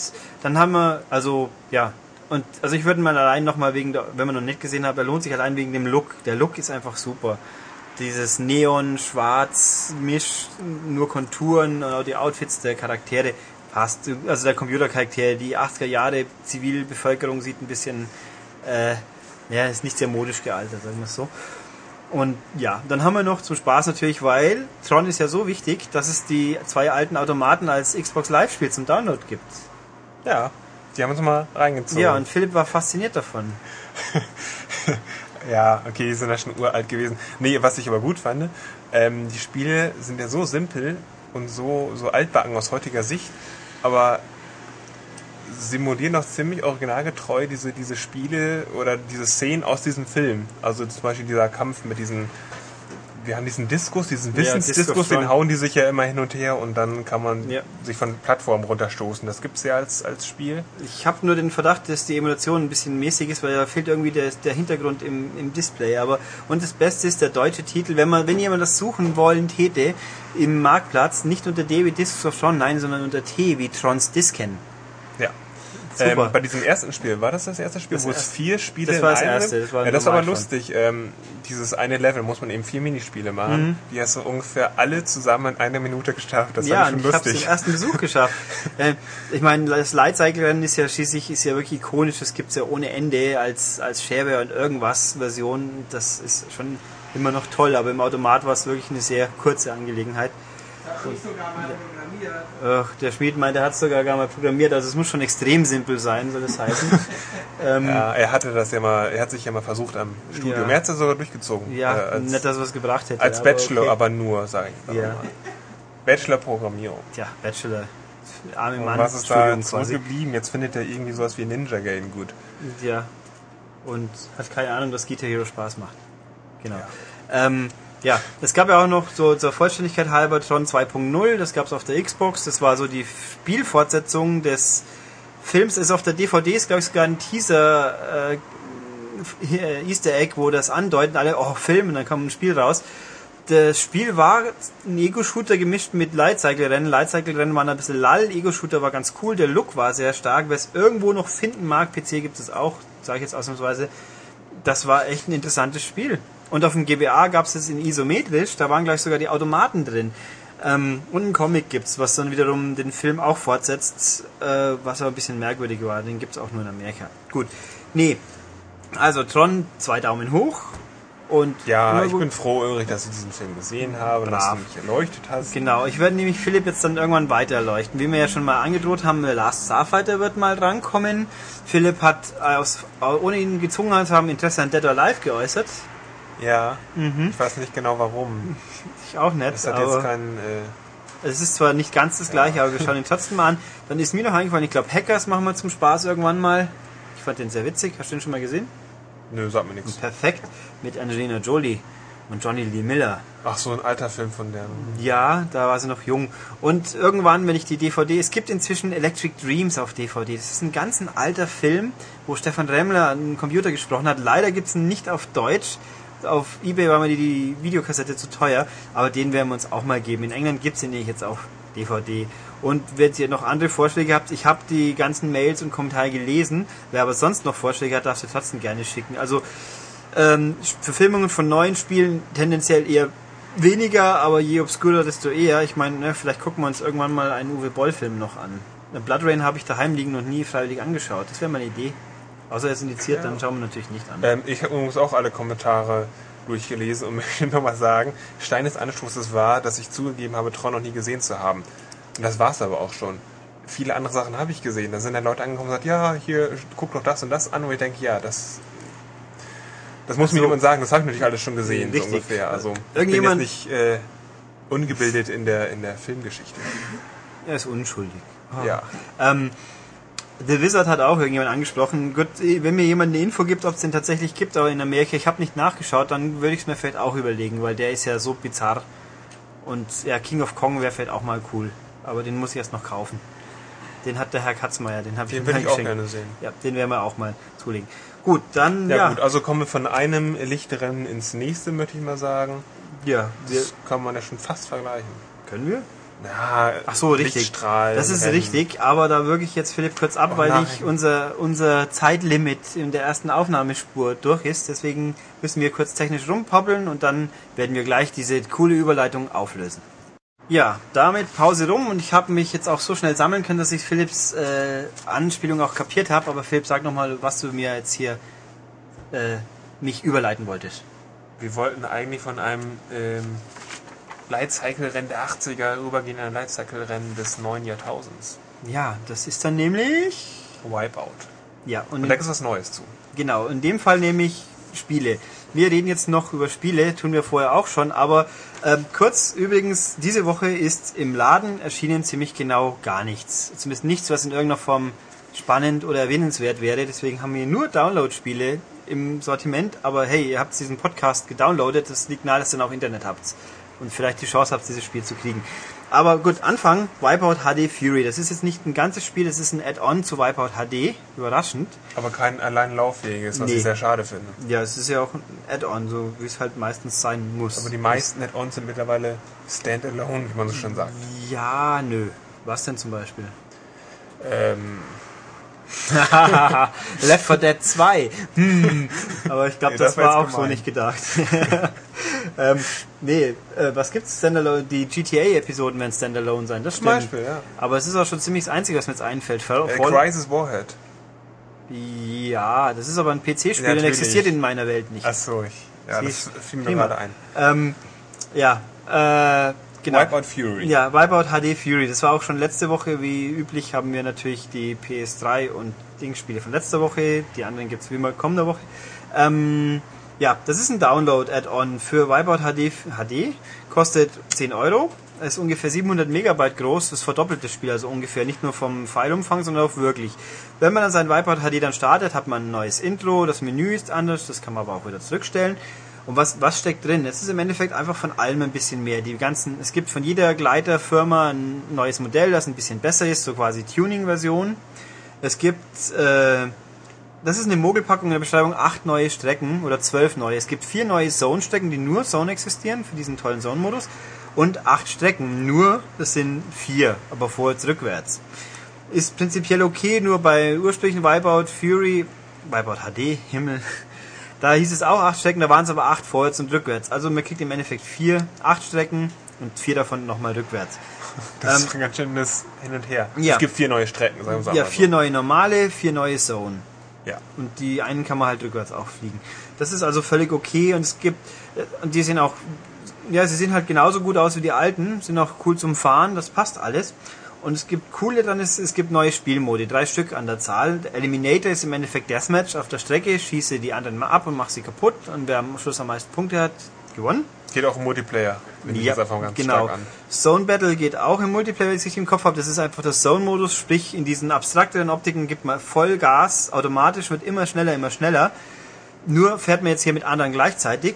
dann haben wir, also, ja, und also ich würde mal allein nochmal wegen, der, wenn man noch nicht gesehen hat, er lohnt sich allein wegen dem Look. Der Look ist einfach super dieses Neon-Schwarz-Misch, nur Konturen, äh, die Outfits der Charaktere passt. Also der Computercharaktere, die 80er Jahre Zivilbevölkerung sieht ein bisschen, äh, ja, ist nicht sehr modisch gealtert, sagen wir es so. Und ja, dann haben wir noch zum Spaß natürlich, weil Tron ist ja so wichtig, dass es die zwei alten Automaten als Xbox Live-Spiel zum Download gibt. Ja, die haben uns mal reingezogen. Ja, und Philipp war fasziniert davon. Ja, okay, die sind ja schon uralt gewesen. Nee, was ich aber gut fand, ähm, die Spiele sind ja so simpel und so, so altbacken aus heutiger Sicht, aber simulieren noch ziemlich originalgetreu diese, diese Spiele oder diese Szenen aus diesem Film. Also zum Beispiel dieser Kampf mit diesen wir haben diesen Diskus, diesen Ja, Wissensdiskus, Diskus den hauen die sich ja immer hin und her und dann kann man Ja. sich von Plattformen runterstoßen. Das gibt's ja als, als Spiel. Ich habe nur den Verdacht, dass die Emulation ein bisschen mäßig ist, weil da fehlt irgendwie der, der Hintergrund im, im Display. Aber und das Beste ist der deutsche Titel. Wenn man, wenn jemand das suchen wollen täte, im Marktplatz nicht unter D wie Discs of Tron, nein, sondern unter T wie Trons Disken. Ähm, bei diesem ersten Spiel, war das das erste Spiel, Das wo es erste. vier Spiele Das war das erste, gibt? das war ja, das war aber lustig. Ähm, dieses eine Level muss man eben vier Minispiele machen. Mhm. Die hast du ungefähr alle zusammen in einer Minute geschafft. Das ja, war schon ich habe es lustig. im ersten Besuch geschafft. äh, ich meine, das Lightcycle-Rennen ist ja schließlich ist ja wirklich ikonisch. Das gibt's ja ohne Ende als, als Shareware und irgendwas Version. Das ist schon immer noch toll, aber im Automat war es wirklich eine sehr kurze Angelegenheit. Ach, der Schmied meint, er hat sogar gar mal programmiert, also es muss schon extrem simpel sein, soll das heißen. ähm, Ja, er hatte das ja mal, er hat sich ja mal versucht am Studium. Ja. Er hat es ja sogar durchgezogen. ja, Äh, als, nicht, dass was gebracht hätte. als aber Bachelor, okay. aber nur, sage ich mal. Ja. Bachelor Programmierung. Tja, Bachelor. Arme Und Mann, was ist da zurückgeblieben? Jetzt findet er irgendwie sowas wie Ninja Game gut. Ja. Und hat keine Ahnung, dass Guitar Hero Spaß macht. Genau. Ja, ähm, ja es gab ja auch noch so zur Vollständigkeit halber Tron 2.0, das gab es auf der Xbox, das war so die Spielfortsetzung des Films, ist auf der DVD, glaube ich sogar ein Teaser äh, äh, Easter Egg, wo das andeuten, alle, oh, Film, und dann kam ein Spiel raus. Das Spiel war ein Ego-Shooter gemischt mit Lightcycle-Rennen. Lightcycle-Rennen waren ein bisschen lall, Ego-Shooter war ganz cool, der Look war sehr stark. Wer es irgendwo noch finden mag, PC gibt es auch, sage ich jetzt ausnahmsweise, das war echt ein interessantes Spiel. Und auf dem GBA gab es es in isometrisch, da waren gleich sogar die Automaten drin. Ähm, und ein Comic gibt's, was dann wiederum den Film auch fortsetzt, äh, was aber ein bisschen merkwürdig war. Den gibt's auch nur in Amerika. Gut. Nee. Also Tron, zwei Daumen hoch. Und Ja, ich gut. bin froh, Ulrich, dass ich diesen Film gesehen habe und dass Brav. du mich erleuchtet hast. Genau, ich werde nämlich Philipp jetzt dann irgendwann weiter erleuchten. Wie wir ja schon mal angedroht haben, der Last Starfighter wird mal drankommen. Philipp hat, äh, aus, ohne ihn gezwungen zu haben, Interesse an Dead or Alive geäußert. Ja, Mhm. ich weiß nicht genau warum. Ich auch nicht, Es hat jetzt keinen... Äh, es ist zwar nicht ganz das gleiche, aber wir schauen ihn trotzdem mal an. Dann ist mir noch eingefallen, ich glaube Hackers machen wir zum Spaß irgendwann mal. Ich fand den sehr witzig. Hast du den schon mal gesehen? nö, sagt mir nichts. Perfekt. Mit Angelina Jolie und Johnny Lee Miller. Ach, so ein alter Film von der. Ja, da war sie noch jung. Und irgendwann, wenn ich die DVD, es gibt inzwischen Electric Dreams auf DVD. Das ist ein ganz ein alter Film, wo Stefan Remmler an den Computer gesprochen hat. Leider gibt's ihn nicht auf Deutsch. Auf Ebay war mir die, die Videokassette zu teuer, aber den werden wir uns auch mal geben. In England gibt's den nämlich jetzt auf DVD. Und wenn ihr noch andere Vorschläge habt, ich habe die ganzen Mails und Kommentare gelesen. Wer aber sonst noch Vorschläge hat, darf sie trotzdem gerne schicken. Also ähm, Verfilmungen von neuen Spielen tendenziell eher weniger, aber je obskurer, desto eher. Ich meine, ne, vielleicht gucken wir uns irgendwann mal einen Uwe Boll-Film noch an. Blood Rain habe ich daheim liegen und nie freiwillig angeschaut. Das wäre mal eine Idee. Außer er ist indiziert, dann schauen wir natürlich nicht an. Ähm, ich habe übrigens auch alle Kommentare durchgelesen und möchte nochmal sagen, Stein des Anstoßes war, dass ich zugegeben habe, Tron noch nie gesehen zu haben. Und das war es aber auch schon. Viele andere Sachen habe ich gesehen. Da sind dann Leute angekommen und gesagt, ja, hier, guck doch das und das an. Und ich denke, ja, das, das muss so. mir jemand sagen. Das habe ich natürlich alles schon gesehen, so Richtig. ungefähr. Also, Irgendjemand- ich bin jetzt nicht äh, ungebildet in der, in der Filmgeschichte. Er ist unschuldig. Ja. Ähm, The Wizard hat auch irgendjemand angesprochen. Gut, wenn mir jemand eine Info gibt, ob es den tatsächlich gibt, aber in Amerika, ich habe nicht nachgeschaut, dann würde ich es mir vielleicht auch überlegen, weil der ist ja so bizarr. Und ja, King of Kong wäre vielleicht auch mal cool. Aber den muss ich erst noch kaufen. Den hat der Herr Katzmeier, den habe ich Den ihm würde ich auch gerne sehen. Ja, den werden wir auch mal zulegen. Gut, dann Ja, ja. gut, also kommen wir von einem Lichtrennen ins nächste, möchte ich mal sagen. ja, Das kann man ja schon fast vergleichen. können wir? Ja, Ach so, richtig. Das ist richtig, aber da wirke ich jetzt Philipp kurz ab, Oh weil nein. ich unser, unser Zeitlimit in der ersten Aufnahmespur durch ist. Deswegen müssen wir kurz technisch rumpoppeln und dann werden wir gleich diese coole Überleitung auflösen. Ja, damit Pause rum und ich habe mich jetzt auch so schnell sammeln können, dass ich Philipps äh, Anspielung auch kapiert habe. Aber Philipp, sag nochmal, was du mir jetzt hier äh, mich überleiten wolltest. Wir wollten eigentlich von einem ähm, Lightcycle-Rennen der 80er rübergehen in ein Lightcycle-Rennen des neuen Jahrtausends. Ja, das ist dann nämlich... Wipeout. Ja, Und da ist was Neues zu. Genau, in dem Fall nehme ich Spiele. Wir reden jetzt noch über Spiele, tun wir vorher auch schon, aber ähm, kurz übrigens, diese Woche ist im Laden erschienen ziemlich genau gar nichts. Zumindest nichts, was in irgendeiner Form spannend oder erwähnenswert wäre. Deswegen haben wir nur Download-Spiele im Sortiment, aber hey, ihr habt diesen Podcast gedownloadet, das liegt nahe, dass ihr ihn auch Internet habt und vielleicht die Chance habt, dieses Spiel zu kriegen. Aber gut, Anfang, Wipeout HD Fury. Das ist jetzt nicht ein ganzes Spiel, das ist ein Add-on zu Wipeout HD. Überraschend. Aber kein allein lauffähiges, was Nee. ich sehr schade finde. Ja, es ist ja auch ein Add-on, so wie es halt meistens sein muss. Aber die meisten Add-ons sind mittlerweile Standalone, wie man so schön sagt. ja, nö. Was denn zum Beispiel? Ähm, Left 4 Dead 2. Hm. Aber ich glaube, Nee, das, das war auch so nicht gedacht. ähm, nee, äh, was gibt's Standalone? Die GTA-Episoden werden Standalone sein, das zum stimmt. Beispiel, ja. Aber es ist auch schon ziemlich das Einzige, was mir jetzt einfällt. Fall, Äh, Crisis Warhead. ja, das ist aber ein PC-Spiel, Ja, natürlich. existiert in meiner Welt nicht. Achso, ich. Ja, das fiel mir gerade ein. Ähm, ja, äh, genau. Wipeout Fury. Ja, Wipeout HD Fury. Das war auch schon letzte Woche. Wie üblich haben wir natürlich die PS3 und Dingspiele von letzter Woche. Die anderen gibt's wie immer kommende Woche. Ähm, ja, das ist ein Download-Add-on für Wipeout HD. HD kostet 10 Euro. Ist ungefähr 700 Megabyte groß. Das verdoppelt das Spiel also ungefähr. Nicht nur vom Fileumfang, sondern auch wirklich. Wenn man dann sein Wipeout HD dann startet, hat man ein neues Intro. Das Menü ist anders. Das kann man aber auch wieder zurückstellen. Und was, was steckt drin? Es ist im Endeffekt einfach von allem ein bisschen mehr. Die ganzen, es gibt von jeder Gleiterfirma ein neues Modell, das ein bisschen besser ist, so quasi Tuning-Version. Es gibt, äh, das ist eine Mogelpackung in der Beschreibung, acht neue Strecken oder zwölf neue. Es gibt vier neue Zone-Strecken, die nur Zone existieren für diesen tollen Zone-Modus. Und acht Strecken, nur, das sind vier, aber vorwärts, rückwärts. Ist prinzipiell okay, nur bei ursprünglichen Wipeout Fury, Wipeout HD, Himmel, da hieß es auch acht Strecken, da waren es aber acht vorwärts und rückwärts. Also man kriegt im Endeffekt vier, acht Strecken und vier davon nochmal rückwärts. Das Ähm, ist ein ganz schönes Hin und Her. ja. Es gibt vier neue Strecken, sagen wir Ja, mal vier so. neue normale, vier neue Zone. Ja. Und die einen kann man halt rückwärts auch fliegen. Das ist also völlig okay und es gibt, äh, und die sind auch, ja, sie sehen halt genauso gut aus wie die alten, sind auch cool zum Fahren, das passt alles. Und es gibt coole dann ist, es gibt neue Spielmodi, drei Stück an der Zahl. Der Eliminator ist im Endeffekt Deathmatch auf der Strecke, schieße die anderen mal ab und mach sie kaputt und wer am Schluss am meisten Punkte hat, gewonnen. Geht auch im Multiplayer. Ich jetzt einfach ganz genau. Zone Battle geht auch im Multiplayer, wenn ich es richtig im Kopf habe. Das ist einfach der Zone-Modus, sprich in diesen abstrakteren Optiken gibt man voll Gas, automatisch wird immer schneller, immer schneller. Nur fährt man jetzt hier mit anderen gleichzeitig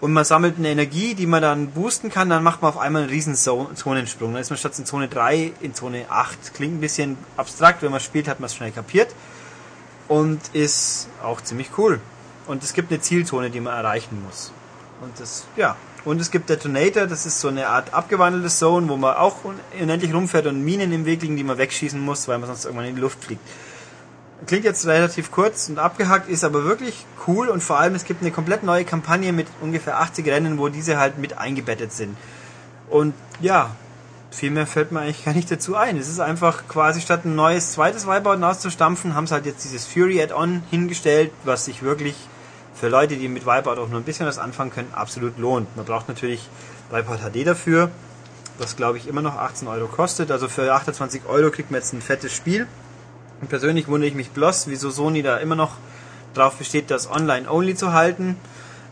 und man sammelt eine Energie, die man dann boosten kann, dann macht man auf einmal einen riesen Zo- Zonensprung. Dann ist man statt in Zone 3 in Zone 8. Klingt ein bisschen abstrakt, wenn man spielt, hat man es schnell kapiert und ist auch ziemlich cool. Und es gibt eine Zielzone, die man erreichen muss. Und das, ja. Und es gibt Detonator, das ist so eine Art abgewandelte Zone, wo man auch unendlich rumfährt und Minen im Weg liegen, die man wegschießen muss, weil man sonst irgendwann in die Luft fliegt. Klingt jetzt relativ kurz und abgehackt, ist aber wirklich cool und vor allem es gibt eine komplett neue Kampagne mit ungefähr 80 Rennen, wo diese halt mit eingebettet sind. Und ja, viel mehr fällt mir eigentlich gar nicht dazu ein. Es ist einfach quasi statt ein neues zweites Wipeout auszustampfen, haben sie halt jetzt dieses Fury Add-on hingestellt, was sich wirklich für Leute, die mit Wipeout auch nur ein bisschen was anfangen können, absolut lohnt. Man braucht natürlich Wipeout HD dafür, das glaube ich immer noch 18 Euro kostet. Also für 28 Euro kriegt man jetzt ein fettes Spiel. Und persönlich wundere ich mich bloß, wieso Sony da immer noch drauf besteht, das online-only zu halten,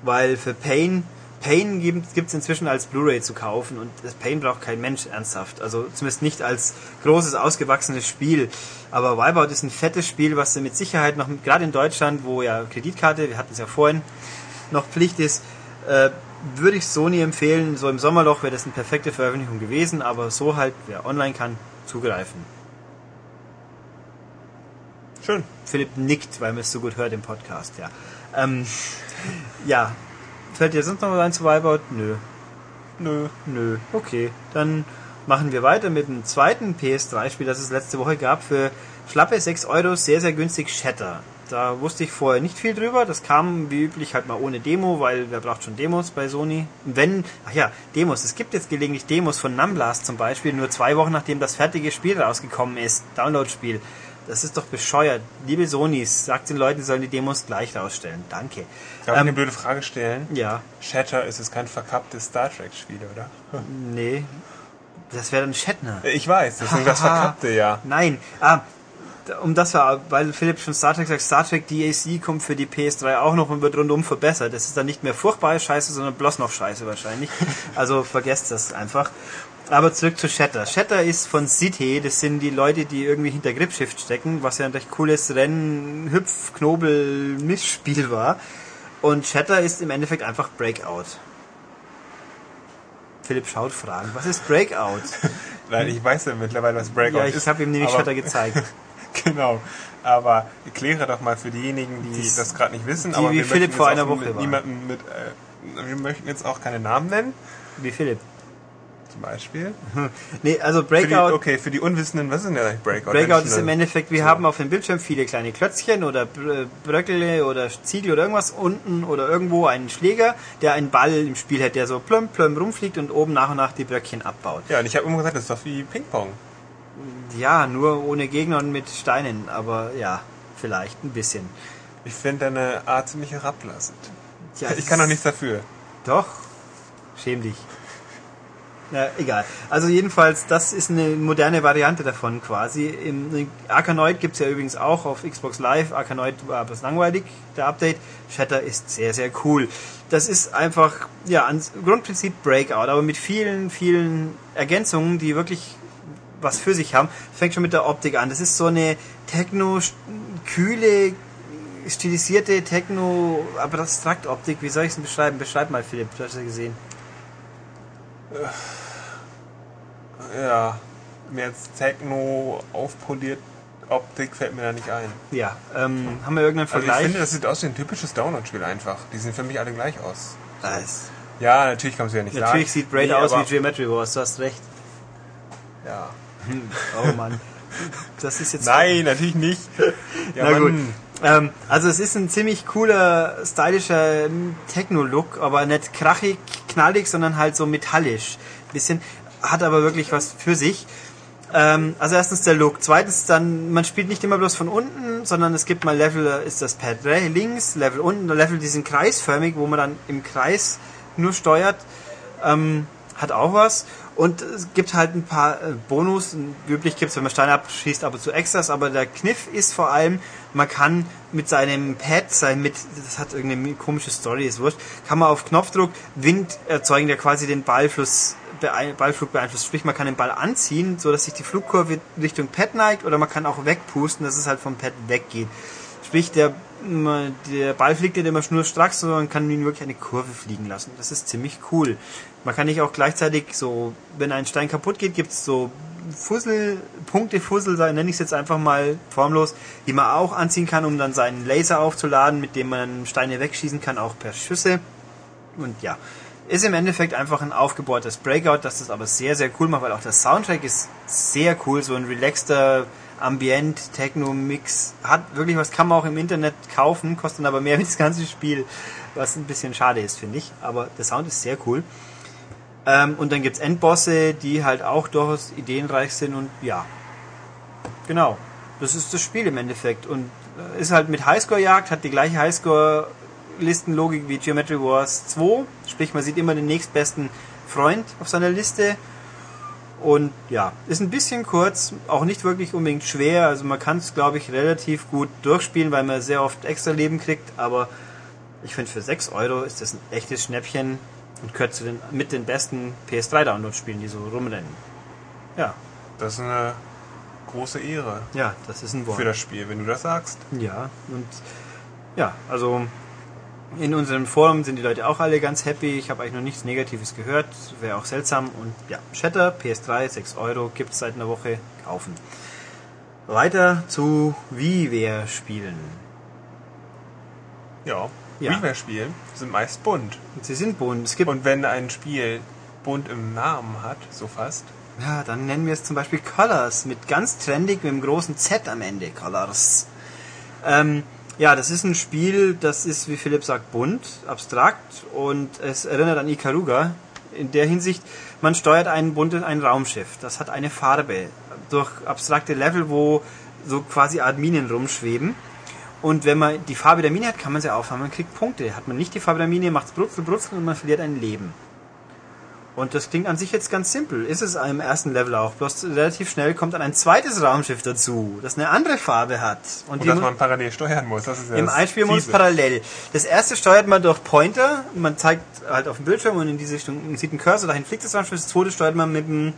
weil für Pain, Pain gibt es inzwischen als Blu-ray zu kaufen und das Pain braucht kein Mensch ernsthaft. Also zumindest nicht als großes, ausgewachsenes Spiel. Aber Wipeout ist ein fettes Spiel, was mit Sicherheit noch, gerade in Deutschland, wo ja Kreditkarte, wir hatten es ja vorhin, noch Pflicht ist, äh, würde ich Sony empfehlen, so im Sommerloch wäre das eine perfekte Veröffentlichung gewesen, aber so halt, wer online kann, zugreifen. Schön. Philipp nickt, weil man es so gut hört im Podcast, ja. Ähm, ja. Fällt dir sonst noch was ein zu Wipeout? Nö. Nö. Nö. Okay. Dann machen wir weiter mit dem zweiten PS3-Spiel, das es letzte Woche gab, für schlappe 6 Euro, sehr, sehr günstig Shatter. Da wusste ich vorher nicht viel drüber. Das kam wie üblich halt mal ohne Demo, weil wer braucht schon Demos bei Sony? Wenn, ach ja, Demos. Es gibt jetzt gelegentlich Demos von Numblast zum Beispiel, nur zwei Wochen nachdem das fertige Spiel rausgekommen ist. Download-Spiel. Das ist doch bescheuert. Liebe Sonys, sagt den Leuten, sie sollen die Demos gleich rausstellen. Danke. Darf ich eine Ähm, blöde Frage stellen? ja, Shatter ist es kein verkapptes Star Trek-Spiel, oder? nee. Das wäre dann Shatner. Ich weiß, deswegen das Verkappte, ja. Nein. Ah, um das war, weil Philipp schon Star Trek sagt, Star Trek DAC kommt für die PS3 auch noch und wird rundum verbessert. Das ist dann nicht mehr furchtbare Scheiße, sondern bloß noch Scheiße wahrscheinlich. Also vergesst das einfach. Aber zurück zu Shatter. Shatter ist von City, das sind die Leute, die irgendwie hinter Gripshift stecken, was ja ein recht cooles Rennen, Hüpf, Knobel, Missspiel war. Und Shatter ist im Endeffekt einfach Breakout. Philipp schaut fragen, was ist Breakout? Nein, ich weiß ja mittlerweile, was Breakout ja, ist. ich habe ihm nämlich Shatter gezeigt. Genau. Aber erkläre doch mal für diejenigen, die Das- das, gerade nicht wissen. die aber wie wir Philipp vor einer Woche mit war. Niemanden mit, äh, wir möchten jetzt auch keine Namen nennen, Wie Philipp. Zum Beispiel. Nee, also Für die, Breakout, okay, für die Unwissenden, was ist denn eigentlich Breakout? Breakout ist im Endeffekt, wir haben auf dem Bildschirm viele kleine Klötzchen oder Br- Bröckele oder Ziegel oder irgendwas. Unten oder irgendwo einen Schläger, der einen Ball im Spiel hat, der so plömm, plömm rumfliegt und oben nach und nach die Bröckchen abbaut. Ja, und ich habe immer gesagt, das ist doch wie Ping-Pong. Ja, nur ohne Gegner und mit Steinen, aber ja, vielleicht ein bisschen. Ich finde deine Art ziemlich herablassend. Ja, ich kann doch nichts dafür. Doch, schäm dich. Ja, egal. Also jedenfalls, das ist eine moderne Variante davon quasi. Im Arkanoid gibt's ja übrigens auch auf Xbox Live. Arkanoid war aber langweilig, der Update. Shatter ist sehr, sehr cool. Das ist einfach, ja, ans Grundprinzip Breakout, aber mit vielen, vielen Ergänzungen, die wirklich was für sich haben. Fängt schon mit der Optik an. Das ist so eine techno-kühle, stilisierte Techno, aber Abstrakt-Optik. Wie soll ich es beschreiben? Beschreib mal, Philipp. Du hast ja gesehen. Ja, mehr als Techno aufpoliert Optik fällt mir da nicht ein. Ja, ähm, haben wir irgendeinen Also ich Vergleich? finde, das sieht aus wie ein typisches Download-Spiel einfach. Die sehen für mich alle gleich aus. Nice. Ja, natürlich kann man es ja nicht sagen. Natürlich sieht Braid Nee, aus wie Geometry Wars, du hast recht. Ja. Oh Mann. Das ist jetzt... Nein, natürlich nicht. Ja, Na gut. Ähm, also es ist ein ziemlich cooler, stylischer Techno-Look, aber nicht krachig, knallig, sondern halt so metallisch. Bisschen, hat aber wirklich was für sich. Ähm, also erstens der Look. Zweitens dann, man spielt nicht immer bloß von unten, sondern es gibt mal Level, ist das Pad links, Level unten, Level, die sind kreisförmig, wo man dann im Kreis nur steuert. Ähm, hat auch was. Und es gibt halt ein paar äh, Bonus. Üblich gibt es, wenn man Steine abschießt, ab und zu Extras. Aber der Kniff ist vor allem, man kann mit seinem Pad, sein mit, das hat irgendeine komische Story, ist wurscht, kann man auf Knopfdruck Wind erzeugen, der quasi den Ballfluss, beein- Ballflug beeinflusst. Sprich, man kann den Ball anziehen, so dass sich die Flugkurve Richtung Pad neigt, oder man kann auch wegpusten, dass es halt vom Pad weggeht. Sprich, der, der Ball fliegt nicht immer schnurstracks, sondern man kann ihn wirklich eine Kurve fliegen lassen. Das ist ziemlich cool. Man kann nicht auch gleichzeitig so, wenn ein Stein kaputt geht, gibt es so Fussel, Punkte-Fussel, nenne ich es jetzt einfach mal formlos, die man auch anziehen kann, um dann seinen Laser aufzuladen, mit dem man Steine wegschießen kann, auch per Schüsse. Und ja, ist im Endeffekt einfach ein aufgebohrtes Breakout, das das aber sehr, sehr cool macht, weil auch der Soundtrack ist sehr cool, so ein relaxter Ambient, Techno-Mix, hat wirklich was, kann man auch im Internet kaufen, kostet dann aber mehr wie das ganze Spiel, was ein bisschen schade ist, finde ich, aber der Sound ist sehr cool. Ähm, und dann gibt's Endbosse, die halt auch durchaus ideenreich sind und ja, genau, das ist das Spiel im Endeffekt. Und äh, ist halt mit Highscore-Jagd, hat die gleiche Highscore-Listenlogik wie Geometry Wars 2, sprich man sieht immer den nächstbesten Freund auf seiner Liste und ja, ist ein bisschen kurz, auch nicht wirklich unbedingt schwer, also man kann es glaube ich relativ gut durchspielen, weil man sehr oft extra Leben kriegt, aber ich finde für 6 Euro ist das ein echtes Schnäppchen und gehört zu den, mit den besten PS3-Download-Spielen, die so rumrennen. Ja, Das ist eine große Ehre ja, das ist ein Wort. für das Spiel, wenn du das sagst. Ja, und ja, also in unserem Forum sind die Leute auch alle ganz happy. Ich habe eigentlich noch nichts Negatives gehört. Wäre auch seltsam. Und ja, Shatter, PS3, 6 Euro, gibt es seit einer Woche. Kaufen. Weiter zu WiiWare-Spielen. Ja. Ja. WiiWare-Spiele sind meist bunt. Sie sind bunt. Es gibt, Und wenn ein Spiel bunt im Namen hat, so fast, ja, dann nennen wir es zum Beispiel Colors mit ganz trendig mit einem großen Z am Ende. Colors. Ähm, ja, das ist ein Spiel, das ist, wie Philipp sagt, bunt, abstrakt und es erinnert an Ikaruga. In der Hinsicht, man steuert ein buntes, ein Raumschiff. Das hat eine Farbe. Durch abstrakte Level, wo so quasi Art Minen rumschweben. Und wenn man die Farbe der Mine hat, kann man sie aufhaben. Man kriegt Punkte. Hat man nicht die Farbe der Mine, macht es brutzel, brutzel und man verliert ein Leben. Und das klingt an sich jetzt ganz simpel. Ist es im ersten Level auch. Bloß relativ schnell kommt dann ein zweites Raumschiff dazu, das eine andere Farbe hat. Und, dass mu- man parallel steuern muss. Das ist ja im das Einspielmodus parallel. Das erste steuert man durch Pointer. Man zeigt halt auf dem Bildschirm und in diese Richtung man sieht einen Cursor, dahin fliegt das Raumschiff. Das zweite steuert man mit dem